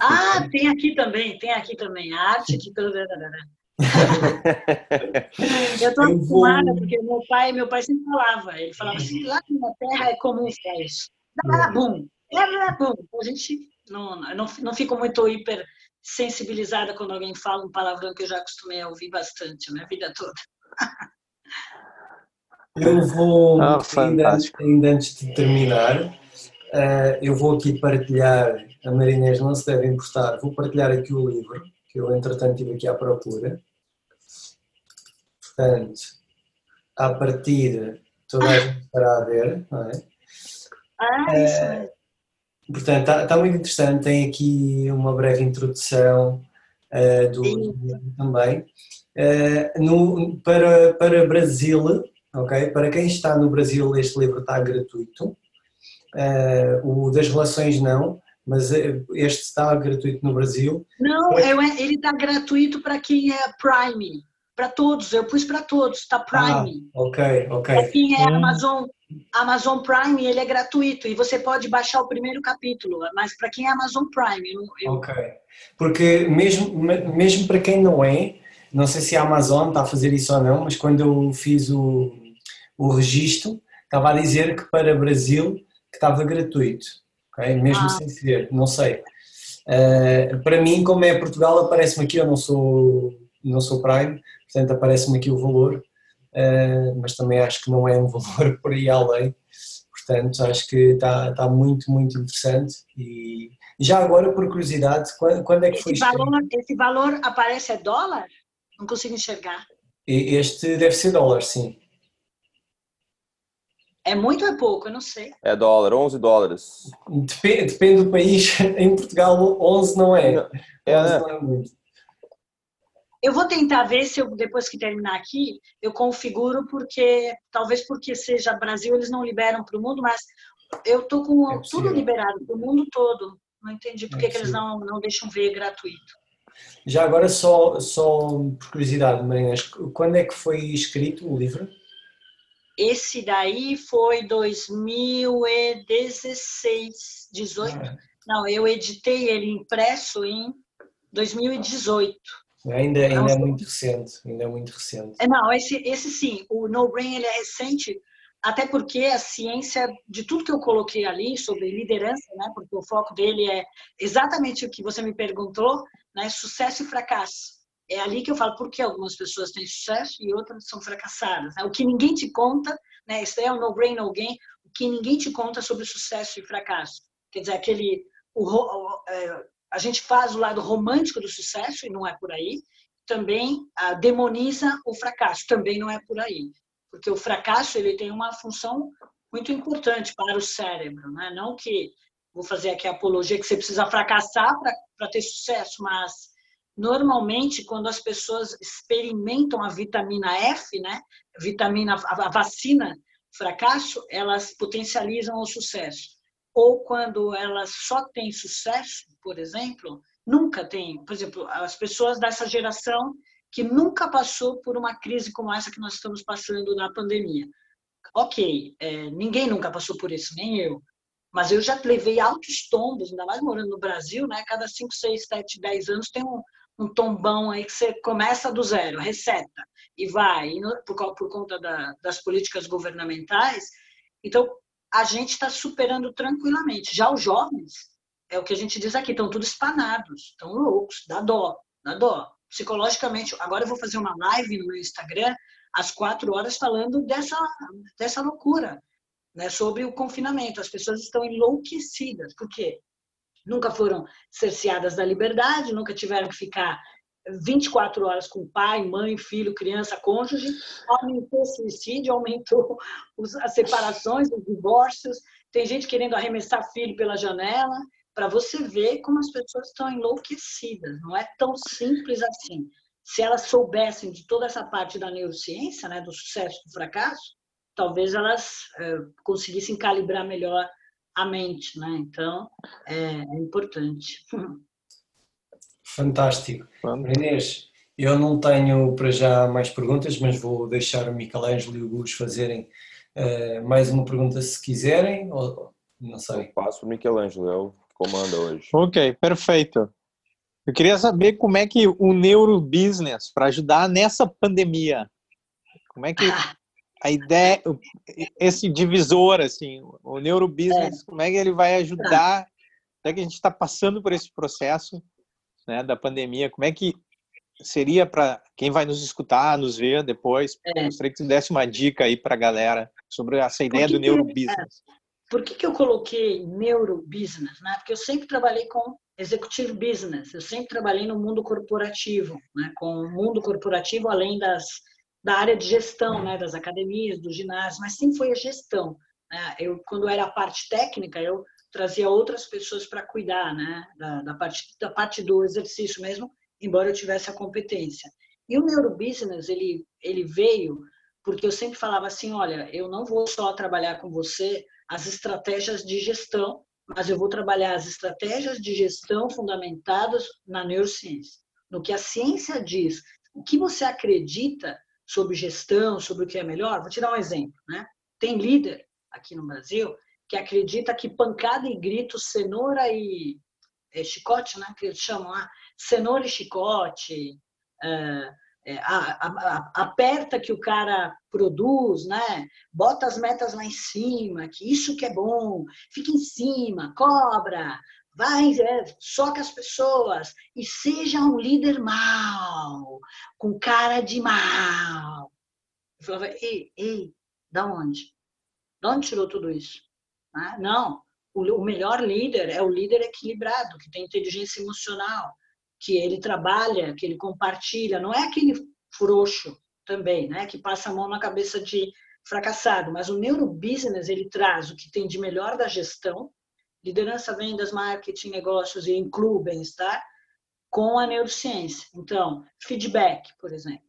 Ah, tem aqui também, tem aqui também. A arte de. Eu estou acostumada, vou... porque meu pai, meu pai sempre falava, ele falava assim, lá na terra é comum fazer isso. Bum, bum. A gente não, não, não fico muito hiper sensibilizada quando alguém fala um palavrão que eu já acostumei a ouvir bastante a minha vida toda. Eu vou, ah, ainda, ainda, antes de terminar, uh, eu vou aqui partilhar, a Marinês não se deve importar, vou partilhar aqui o livro, que eu entretanto estive aqui à procura. Portanto, à partida, toda a gente estará a ver, não é? Ah, isso é. Portanto, está, está, muito interessante, tem aqui uma breve introdução uh, do livro também. Uh, no, para, para Brasil, ok? Para quem está no Brasil, este livro está gratuito. Uh, o das relações não, mas este está gratuito no Brasil. Não, eu, ele está gratuito para quem é Prime, para todos. Eu pus para todos, está Prime. Ah, ok, ok. Para quem é Amazon Amazon Prime ele é gratuito e você pode baixar o primeiro capítulo, mas para quem é Amazon Prime, eu... ok, porque mesmo mesmo para quem não é, não sei se a Amazon está a fazer isso ou não, mas quando eu fiz o, o registro estava a dizer que para Brasil que estava gratuito, ok, mesmo ah. sem ser, não sei. Uh, para mim, como é Portugal, aparece-me aqui, eu não sou não sou Prime, portanto aparece-me aqui o valor uh, mas também acho que não é um valor por aí além. Portanto, acho que está, está muito, muito interessante. E já agora, por curiosidade, quando, quando é que esse foi valor, Esse valor aparece é dólar? Não consigo enxergar. Este deve ser dólar, sim. É muito ou é pouco? Eu não sei. É dólar, 11 dólares. Depende, depende do país. Em Portugal, 11 não é. é 11 não é muito. Eu vou tentar ver se eu, depois que terminar aqui, eu configuro, porque talvez porque seja Brasil, eles não liberam para o mundo, mas eu tô com é tudo liberado para o mundo todo. Não entendi por é que eles não, não deixam ver gratuito. Já agora, só, só por curiosidade, Marinhas, quando é que foi escrito o livro? Esse daí foi 2016, 18. Ah. Não, eu editei ele impresso em 2018. Ainda, ainda é muito recente, ainda é muito recente. É, não, esse, esse sim, o No Brain ele é recente, até porque a ciência de tudo que eu coloquei ali sobre liderança, né, porque o foco dele é exatamente o que você me perguntou, né, sucesso e fracasso. É ali que eu falo por que algumas pessoas têm sucesso e outras são fracassadas. Né? O que ninguém te conta, né, isso é o No Brain No Gain, o que ninguém te conta sobre sucesso e fracasso. Quer dizer, aquele o, o, é, a gente faz o lado romântico do sucesso, e não é por aí, também ah, demoniza o fracasso, também não é por aí. Porque o fracasso ele tem uma função muito importante para o cérebro. Né? Não que, vou fazer aqui a apologia, que você precisa fracassar para ter sucesso, mas normalmente quando as pessoas experimentam a vitamina F, né, vitamina, a vacina fracasso, elas potencializam o sucesso ou quando elas só têm sucesso, por exemplo, nunca tem. Por exemplo, as pessoas dessa geração que nunca passou por uma crise como essa que nós estamos passando na pandemia. Ok, é, ninguém nunca passou por isso, nem eu. Mas eu já levei altos tombos, ainda mais morando no Brasil, né? Cada 5, 6, 7, 10 anos tem um, um tombão aí que você começa do zero, receta, e vai, e por, por, conta da, das políticas governamentais. Então, a gente está superando tranquilamente. Já os jovens, é o que a gente diz aqui, estão tudo espanados, estão loucos, dá dó, dá dó. Psicologicamente, agora eu vou fazer uma live no meu Instagram às quatro horas falando dessa, dessa loucura, né, sobre o confinamento. As pessoas estão enlouquecidas, porque nunca foram cerceadas da liberdade, nunca tiveram que ficar 24 horas com pai, mãe, filho, criança, cônjuge, aumentou o suicídio, aumentou as separações, os divórcios, tem gente querendo arremessar filho pela janela, para você ver como as pessoas estão enlouquecidas, não é tão simples assim. se elas soubessem de toda essa parte da neurociência, né, do sucesso do fracasso, talvez elas é, conseguissem calibrar melhor a mente, né? Então, é, é importante. Fantástico. Inês, eu não tenho para já mais perguntas, mas vou deixar o Michelangelo e o Gus fazerem uh, mais uma pergunta se quiserem, ou não sei. Eu passo o Michelangelo, é o que comanda hoje. Ok, perfeito. Eu queria saber como é que o neurobusiness, para ajudar nessa pandemia, como é que a ideia, esse divisor, assim, o neurobusiness, é. como é que ele vai ajudar, já que a gente está passando por esse processo né, da pandemia, como é que seria para quem vai nos escutar, nos ver depois, é. gostaria que tu desse uma dica aí para a galera sobre essa ideia do neurobusiness. É, por que, que eu coloquei neurobusiness? Né? Porque eu sempre trabalhei com executive business, eu sempre trabalhei no mundo corporativo, né? com o mundo corporativo além das da área de gestão, né, das academias, do ginásio, mas sempre foi a gestão. Né? Eu, quando era a parte técnica, eu trazia outras pessoas para cuidar, né, da, da, parte da parte do exercício mesmo, embora eu tivesse a competência. E o neurobusiness ele ele veio porque eu sempre falava assim, olha, eu não vou só trabalhar com você as estratégias de gestão, mas eu vou trabalhar as estratégias de gestão fundamentadas na neurociência, no que a ciência diz, o que você acredita sobre gestão, sobre o que é melhor, vou te dar um exemplo. Né? Tem líder aqui no Brasil que acredita que pancada e grito, cenoura e é, chicote, né? que eles chamam lá, cenoura e chicote, é, é, a, a, a, aperta que o cara produz, né? bota as metas lá em cima, que isso que é bom, fica em cima, cobra, vai, é, soca as pessoas e seja um líder mal, com cara de mal. Eu falava, ei, ei, da onde? De onde tirou tudo isso? Ah, não, o, o melhor líder é o líder equilibrado, que tem inteligência emocional, que ele trabalha, que ele compartilha, não é aquele frouxo também, né, que passa a mão na cabeça de fracassado, mas o neurobusiness ele traz o que tem de melhor da gestão, liderança, vendas, marketing, negócios e inclui bem-estar com a neurociência. Então, feedback, por exemplo.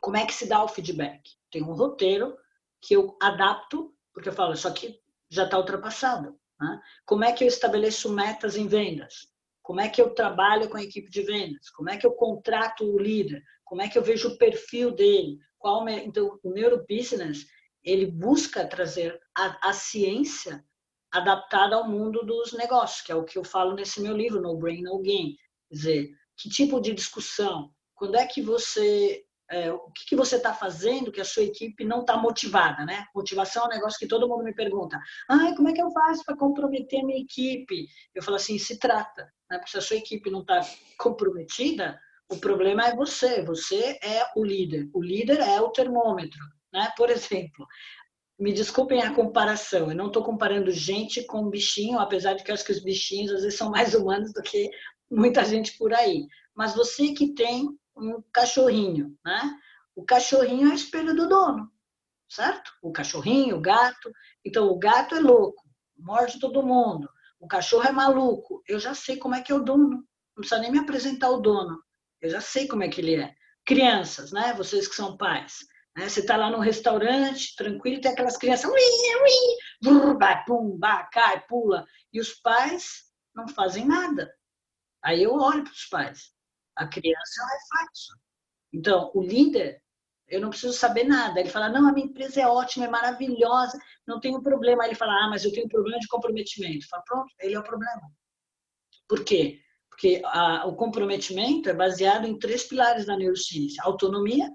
Como é que se dá o feedback? Tem um roteiro que eu adapto, porque eu falo, isso aqui já está ultrapassado. Né? Como é que eu estabeleço metas em vendas? Como é que eu trabalho com a equipe de vendas? Como é que eu contrato o líder? Como é que eu vejo o perfil dele? Qual então o neurobusiness ele busca trazer a, a ciência adaptada ao mundo dos negócios, que é o que eu falo nesse meu livro, No Brain, No Game. Quer dizer, que tipo de discussão? Quando é que você é, o que, que você está fazendo que a sua equipe não está motivada, né? Motivação é um negócio que todo mundo me pergunta. Ah, como é que eu faço para comprometer minha equipe? Eu falo assim, se trata, né? Porque se a sua equipe não está comprometida, o problema é você. Você é o líder. O líder é o termômetro, né? Por exemplo, me desculpem a comparação, eu não estou comparando gente com bichinho, apesar de que eu acho que os bichinhos às vezes são mais humanos do que muita gente por aí. Mas você que tem um cachorrinho, né? O cachorrinho é o espelho do dono, certo? O cachorrinho, o gato. Então, o gato é louco, morde todo mundo. O cachorro é maluco. Eu já sei como é que é o dono. Não precisa nem me apresentar o dono. Eu já sei como é que ele é. Crianças, né? Vocês que são pais. Né? Você está lá no restaurante, tranquilo, tem aquelas crianças, vai, pum, vai, cai, pula. E os pais não fazem nada. Aí eu olho para os pais. A criança é um reflexo. Então, o líder, eu não preciso saber nada. Ele fala, não, a minha empresa é ótima, é maravilhosa, não tenho problema. Aí ele fala, ah, mas eu tenho problema de comprometimento. Fala, pronto, ele é o problema. Por quê? Porque a, o comprometimento é baseado em três pilares da neurociência: autonomia,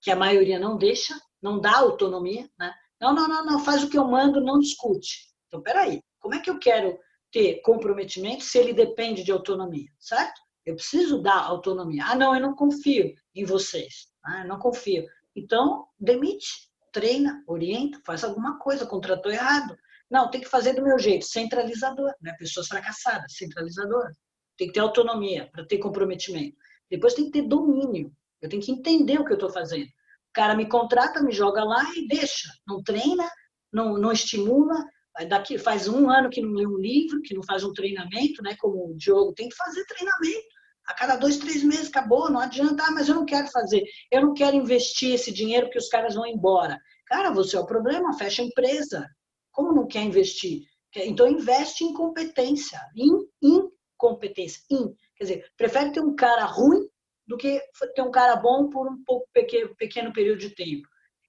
que a maioria não deixa, não dá autonomia, né? Não, não, não, não, faz o que eu mando, não discute. Então, peraí, como é que eu quero ter comprometimento se ele depende de autonomia, certo? Eu preciso dar autonomia. Ah, não, eu não confio em vocês. Ah, eu não confio. Então, demite, treina, orienta, faz alguma coisa, contratou errado. Não, tem que fazer do meu jeito, centralizador, né? Pessoas fracassadas, centralizador. Tem que ter autonomia para ter comprometimento. Depois tem que ter domínio. Eu tenho que entender o que eu estou fazendo. O cara me contrata, me joga lá e deixa. Não treina, não, não estimula. Daqui faz um ano que não lê um livro, que não faz um treinamento, né? Como o Diogo tem que fazer treinamento. A cada dois, três meses acabou, não adianta, ah, mas eu não quero fazer, eu não quero investir esse dinheiro que os caras vão embora. Cara, você é o problema, fecha a empresa. Como não quer investir? Então investe em competência, em incompetência, in. Quer dizer, prefere ter um cara ruim do que ter um cara bom por um pouco pequeno, pequeno período de tempo.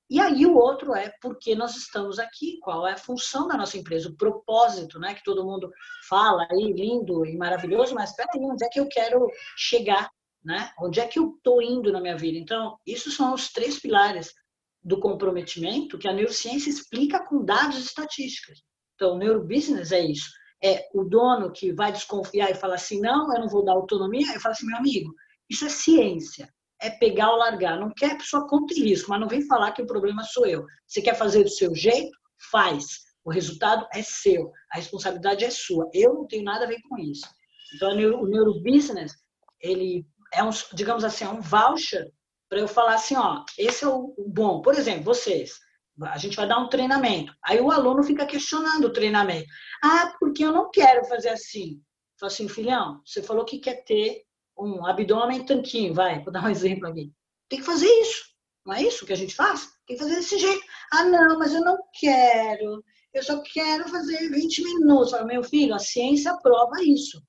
E aí o outro é por que nós estamos aqui, qual é a função da nossa empresa, o propósito, né? Que todo mundo fala aí, lindo e maravilhoso, mas peraí, onde é que eu quero chegar, né? Onde é que eu estou indo na minha vida? Então, isso são os três pilares do comprometimento que a neurociência explica com dados e estatísticas. Então, o neurobusiness é isso. É o dono que vai desconfiar e falar assim, não, eu não vou dar autonomia. Eu falo assim, meu amigo, isso é ciência é pegar ou largar. Não quer sua conta e risco, mas não vem falar que o problema sou eu. Você quer fazer do seu jeito? Faz. O resultado é seu. A responsabilidade é sua. Eu não tenho nada a ver com isso. Então, o neurobusiness, ele é um, digamos assim, é um voucher para eu falar assim, ó, esse é o bom. Por exemplo, vocês, a gente vai dar um treinamento. Aí o aluno fica questionando o treinamento. Ah, porque eu não quero fazer assim. Fala assim, filhão, você falou que quer ter um abdômen tanquinho, vai, vou dar um exemplo aqui. Tem que fazer isso. Não é isso que a gente faz? Tem que fazer desse jeito. Ah, não, mas eu não quero. Eu só quero fazer 20 minutos. Fala, meu filho, a ciência prova isso.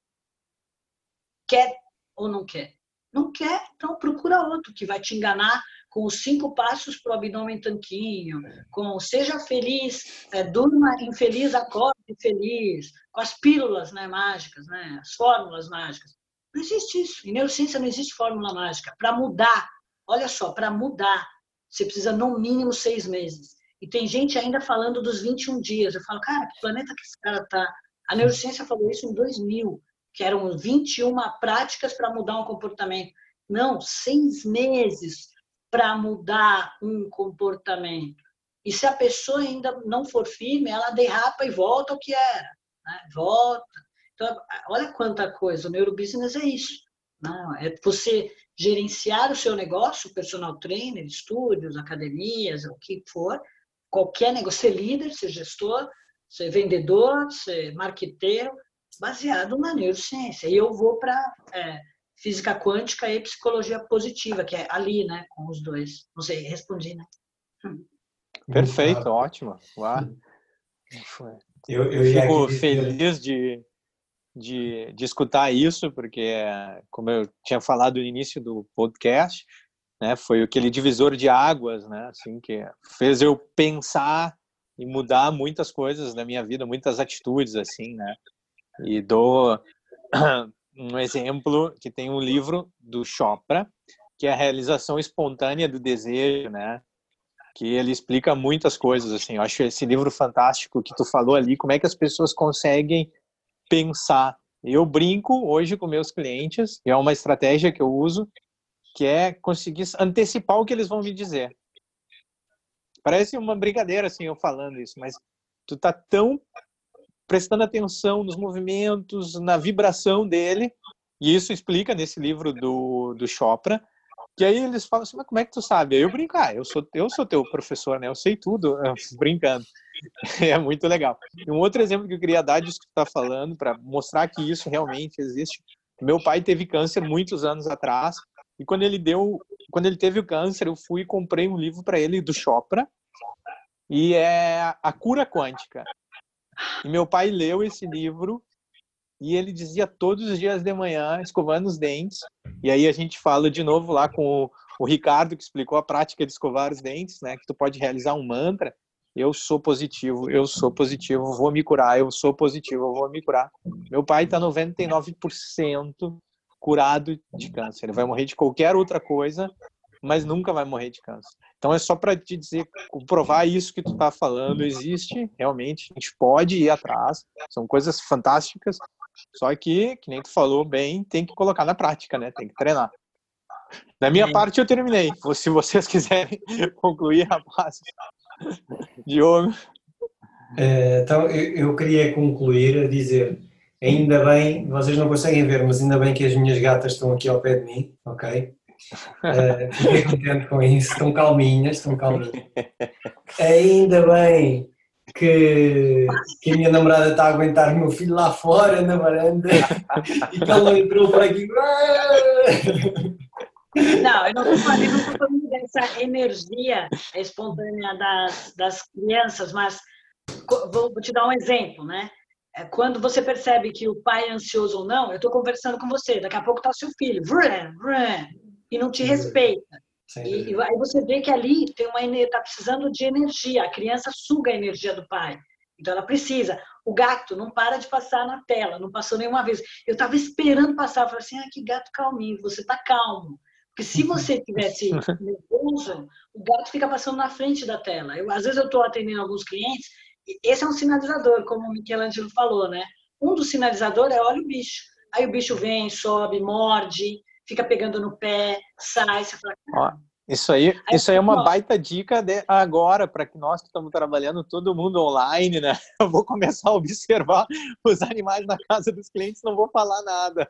Quer ou não quer? Não quer, então procura outro que vai te enganar com os cinco passos para o abdômen tanquinho, com seja feliz, é, durma infeliz, acorde feliz, com as pílulas né, mágicas, né, as fórmulas mágicas. Não existe isso. Em neurociência não existe fórmula mágica. Para mudar, olha só, para mudar, você precisa no mínimo seis meses. E tem gente ainda falando dos 21 dias. Eu falo, cara, que planeta que esse cara tá? A neurociência falou isso em 2000, que eram 21 práticas para mudar um comportamento. Não, seis meses para mudar um comportamento. E se a pessoa ainda não for firme, ela derrapa e volta ao que era. Né? Volta. Então, olha quanta coisa. O neurobusiness é isso. Não, é você gerenciar o seu negócio, personal trainer, estúdios, academias, o que for, qualquer negócio, ser líder, ser gestor, ser vendedor, ser marqueteiro, baseado na neurociência. E eu vou para é, física quântica e psicologia positiva, que é ali, né, com os dois. Não sei, respondi, né? Hum. Perfeito, ótimo. Uau. Eu, eu fico feliz de, de, de escutar isso, porque, como eu tinha falado no início do podcast, né, foi aquele divisor de águas, né, assim, que fez eu pensar e mudar muitas coisas na minha vida, muitas atitudes, assim, né, e dou um exemplo que tem um livro do Chopra, que é a realização espontânea do desejo, né, que ele explica muitas coisas, assim, eu acho esse livro fantástico que tu falou ali, como é que as pessoas conseguem pensar. Eu brinco hoje com meus clientes, e é uma estratégia que eu uso, que é conseguir antecipar o que eles vão me dizer. Parece uma brincadeira assim eu falando isso, mas tu tá tão prestando atenção nos movimentos, na vibração dele, e isso explica nesse livro do, do Chopra, que aí eles falam assim, mas como é que tu sabe? Aí eu brinco, ah, eu sou, eu sou teu professor, né? Eu sei tudo, brincando. É muito legal. E um outro exemplo que eu queria dar disso que está falando, para mostrar que isso realmente existe. Meu pai teve câncer muitos anos atrás, e quando ele deu, quando ele teve o câncer, eu fui e comprei um livro para ele do Chopra, e é A Cura Quântica. E meu pai leu esse livro e ele dizia todos os dias de manhã, escovando os dentes. E aí a gente fala de novo lá com o, o Ricardo, que explicou a prática de escovar os dentes, né? Que tu pode realizar um mantra eu sou positivo, eu sou positivo, vou me curar, eu sou positivo, eu vou me curar. Meu pai está 99% curado de câncer. Ele vai morrer de qualquer outra coisa, mas nunca vai morrer de câncer. Então é só para te dizer, comprovar isso que tu está falando existe, realmente, a gente pode ir atrás, são coisas fantásticas, só que, que nem tu falou bem, tem que colocar na prática, né? Tem que treinar. Da minha Sim. parte eu terminei. Se vocês quiserem concluir, rapaz, Diogo. Uh, então, eu, eu, queria concluir a dizer, ainda bem, vocês não conseguem ver, mas ainda bem que as minhas gatas estão aqui ao pé de mim, ok? Uh, fiquei contente com isso, estão calminhas, estão calminhas. Ainda bem que, que a minha namorada está a aguentar o meu filho lá fora na varanda e que ele não entrou por aqui. Não, eu não estou falando, dessa energia espontânea das, das crianças, mas vou, vou te dar um exemplo, né? É, quando você percebe que o pai é ansioso ou não, eu estou conversando com você, daqui a pouco está seu filho, vrr, vrr, e não te respeita. E, e, aí você vê que ali tem uma está precisando de energia. A criança suga a energia do pai. Então ela precisa. O gato não para de passar na tela, não passou nenhuma vez. Eu estava esperando passar, eu falei assim: ah, que gato calminho, você está calmo. Porque se você tivesse nervoso, o gato fica passando na frente da tela. Eu, às vezes eu estou atendendo alguns clientes, esse é um sinalizador, como o Michelangelo falou, né? Um dos sinalizadores é olha o bicho. Aí o bicho vem, sobe, morde, fica pegando no pé, sai, você fala, isso aí, aí isso aí é uma baita dica de agora para que nós que estamos trabalhando todo mundo online, né? Eu vou começar a observar os animais na casa dos clientes, não vou falar nada.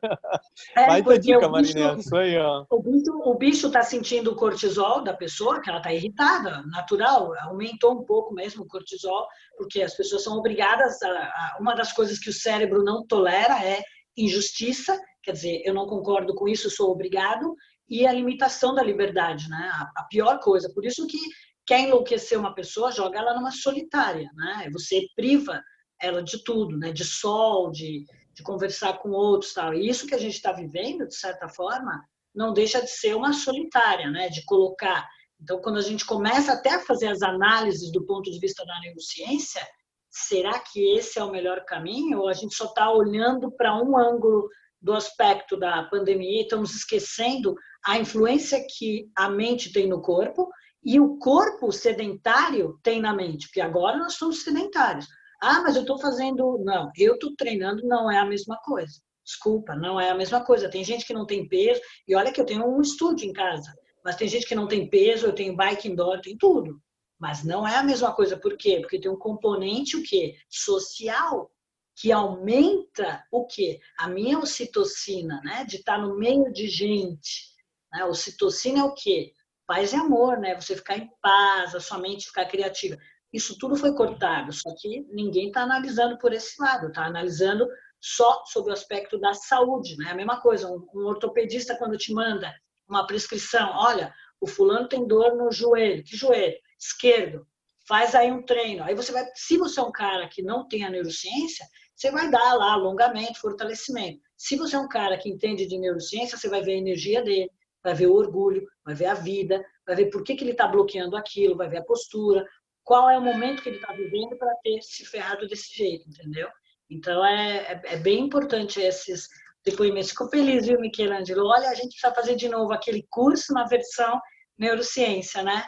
É, baita dica, Marinês, isso aí, ó. O bicho, o bicho tá sentindo o cortisol da pessoa, que ela tá irritada, natural, aumentou um pouco mesmo o cortisol, porque as pessoas são obrigadas a, a uma das coisas que o cérebro não tolera é injustiça, quer dizer, eu não concordo com isso, sou obrigado, e a limitação da liberdade, né? A, pior coisa. Por isso que quer enlouquecer uma pessoa, joga ela numa solitária, né? Você priva ela de tudo, né? De sol, de, de conversar com outros, tal. E isso que a gente está vivendo, de certa forma, não deixa de ser uma solitária, né? De colocar. Então, quando a gente começa até a fazer as análises do ponto de vista da neurociência, será que esse é o melhor caminho? Ou a gente só está olhando para um ângulo do aspecto da pandemia estamos esquecendo a influência que a mente tem no corpo e o corpo sedentário tem na mente, porque agora nós somos sedentários. Ah, mas eu estou fazendo. Não, eu estou treinando, não é a mesma coisa. Desculpa, não é a mesma coisa. Tem gente que não tem peso, e olha que eu tenho um estúdio em casa, mas tem gente que não tem peso, eu tenho bike indoor, tem tudo. Mas não é a mesma coisa, por quê? Porque tem um componente o quê? social que aumenta o quê? A minha ocitocina, né? De estar no meio de gente, né? Ocitocina é o quê? Paz e amor, né? Você ficar em paz, a sua mente ficar criativa. Isso tudo foi cortado, só que ninguém está analisando por esse lado, está analisando só sobre o aspecto da saúde, né? A mesma coisa, um, um ortopedista quando te manda uma prescrição, olha, o fulano tem dor no joelho, que joelho? Esquerdo. Faz aí um treino. Aí você vai, se você é um cara que não tem a neurociência, você vai dar lá alongamento, fortalecimento. Se você é um cara que entende de neurociência, você vai ver a energia dele, vai ver o orgulho, vai ver a vida, vai ver por que, que ele está bloqueando aquilo, vai ver a postura, qual é o momento que ele está vivendo para ter se ferrado desse jeito, entendeu? Então é, é, é, bem importante esses depoimentos. Fico feliz, viu, Michelangelo? Olha, a gente precisa fazer de novo aquele curso na versão neurociência, né?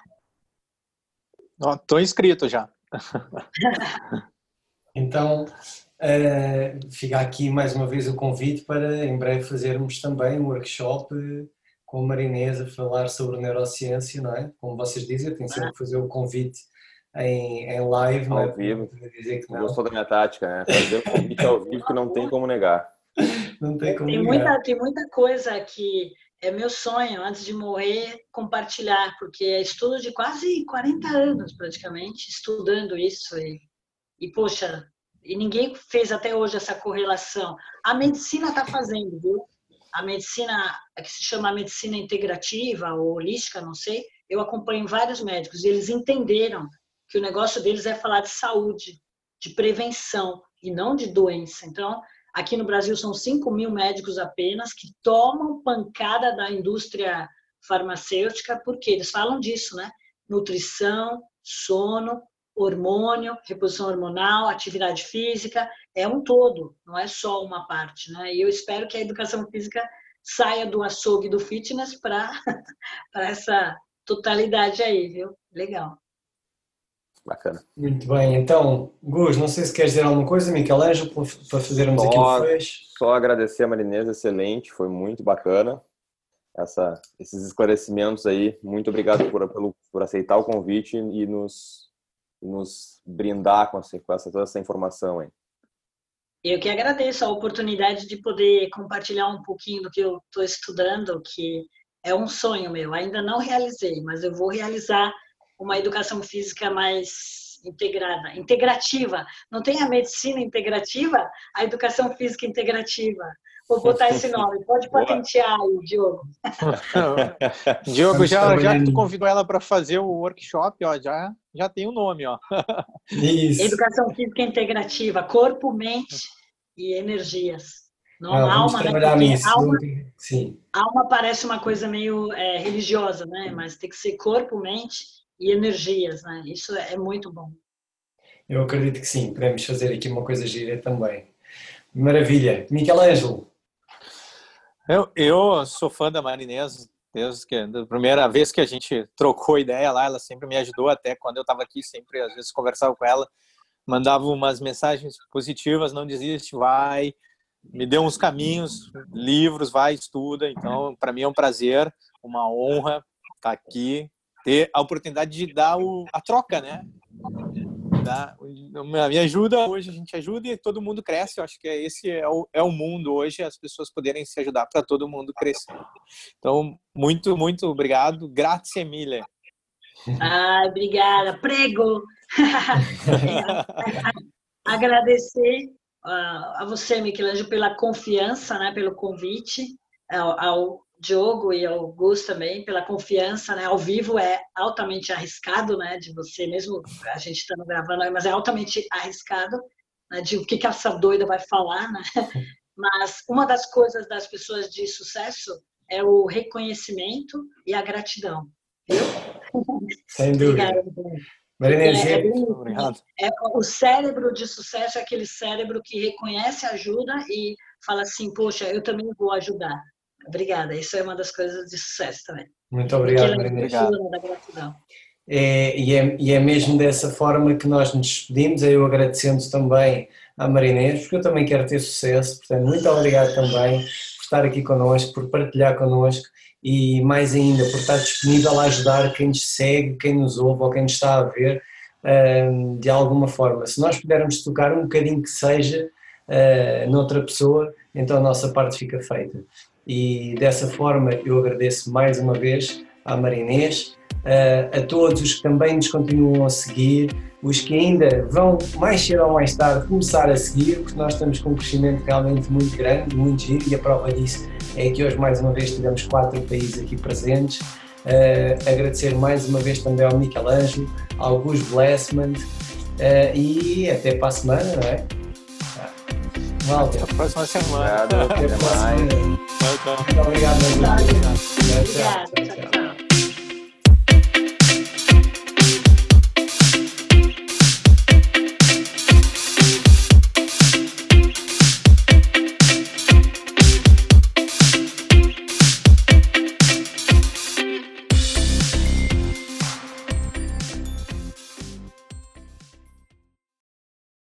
Estou inscrito já. então, é, fica aqui mais uma vez o convite para em breve fazermos também um workshop com a Marinesa falar sobre neurociência, não é? Como vocês dizem, eu tenho sempre que fazer o convite em, em live, ao não é? vivo. Dizer que não. Gostou da minha tática, né? Fazer o convite ao vivo que não tem como negar. Não tem como tem negar. Muita, tem muita coisa que é meu sonho, antes de morrer, compartilhar, porque é estudo de quase 40 anos, praticamente, estudando isso. E, e poxa, e ninguém fez até hoje essa correlação. A medicina está fazendo, viu? a medicina que se chama medicina integrativa ou holística, não sei, eu acompanho vários médicos e eles entenderam que o negócio deles é falar de saúde, de prevenção e não de doença. Então, aqui no Brasil são 5 mil médicos apenas que tomam pancada da indústria farmacêutica, porque eles falam disso, né? Nutrição, sono, hormônio, reposição hormonal, atividade física, é um todo, não é só uma parte, né? E eu espero que a educação física saia do açougue do fitness para essa totalidade aí, viu? Legal. Bacana. Muito bem, então, Gus, não sei se queres dizer alguma coisa, Michelangelo, para fazermos só, aqui o fecho. Só agradecer a Marinesa, excelente, foi muito bacana essa, esses esclarecimentos aí. Muito obrigado por, por, por aceitar o convite e nos, nos brindar com essa, com essa, toda essa informação aí. Eu que agradeço a oportunidade de poder compartilhar um pouquinho do que eu estou estudando, que é um sonho meu. Ainda não realizei, mas eu vou realizar uma educação física mais integrada, integrativa. Não tem a medicina integrativa, a educação física integrativa. Vou botar esse nome. Pode patentear aí, Diogo. Diogo, já, já que tu convidou ela para fazer o workshop, ó, já, já tem o um nome, ó. Isso. Educação física integrativa, corpo, mente e energias. Não, ah, alma, né? Nisso, alma, sim. alma parece uma coisa meio é, religiosa, né? Mas tem que ser corpo, mente e energias, né? Isso é muito bom. Eu acredito que sim, podemos fazer aqui uma coisa gira também. Maravilha. Michelangelo, eu, eu sou fã da Marinês desde que a primeira vez que a gente trocou ideia lá, ela sempre me ajudou até quando eu estava aqui, sempre às vezes conversava com ela, mandava umas mensagens positivas, não desiste, vai, me deu uns caminhos, livros, vai, estuda. Então, para mim é um prazer, uma honra estar tá aqui, ter a oportunidade de dar o, a troca, né? Tá? Me ajuda, hoje a gente ajuda e todo mundo cresce. Eu acho que esse é o, é o mundo hoje, as pessoas poderem se ajudar para todo mundo crescer. Então, muito, muito obrigado. Grazie mille. Ah, obrigada. Prego. Agradecer a você, Michelangelo, pela confiança, né, pelo convite ao, ao Diogo e ao Gus também pela confiança, né? Ao vivo é altamente arriscado, né? De você mesmo, a gente estando gravando aí, mas é altamente arriscado, né? De o que, que essa doida vai falar, né? Mas uma das coisas das pessoas de sucesso é o reconhecimento e a gratidão, viu? Sem dúvida. Marinês, é, é, é, o cérebro de sucesso é aquele cérebro que reconhece ajuda e fala assim, poxa, eu também vou ajudar. Obrigada, isso é uma das coisas de sucesso também. Muito obrigado, Marinês. É, e, é, e é mesmo dessa forma que nós nos despedimos, eu agradecendo também à Marinês, porque eu também quero ter sucesso, portanto, muito obrigado também por estar aqui connosco, por partilhar connosco e mais ainda por estar disponível a ajudar quem nos segue, quem nos ouve ou quem nos está a ver hum, de alguma forma. Se nós pudermos tocar um bocadinho que seja uh, noutra pessoa, então a nossa parte fica feita e dessa forma eu agradeço mais uma vez à Marinês, a todos os que também nos continuam a seguir, os que ainda vão mais cedo ou mais tarde começar a seguir, porque nós estamos com um crescimento realmente muito grande, muito giro, e a prova disso é que hoje mais uma vez tivemos quatro países aqui presentes. Uh, agradecer mais uma vez também ao Michelangelo, ao Gus Blessman uh, e até para a semana, não é? Até a próxima semana. Obrigado, até, até mais. Tchau, tchau. Muito obrigado. Obrigado. Tchau, tchau.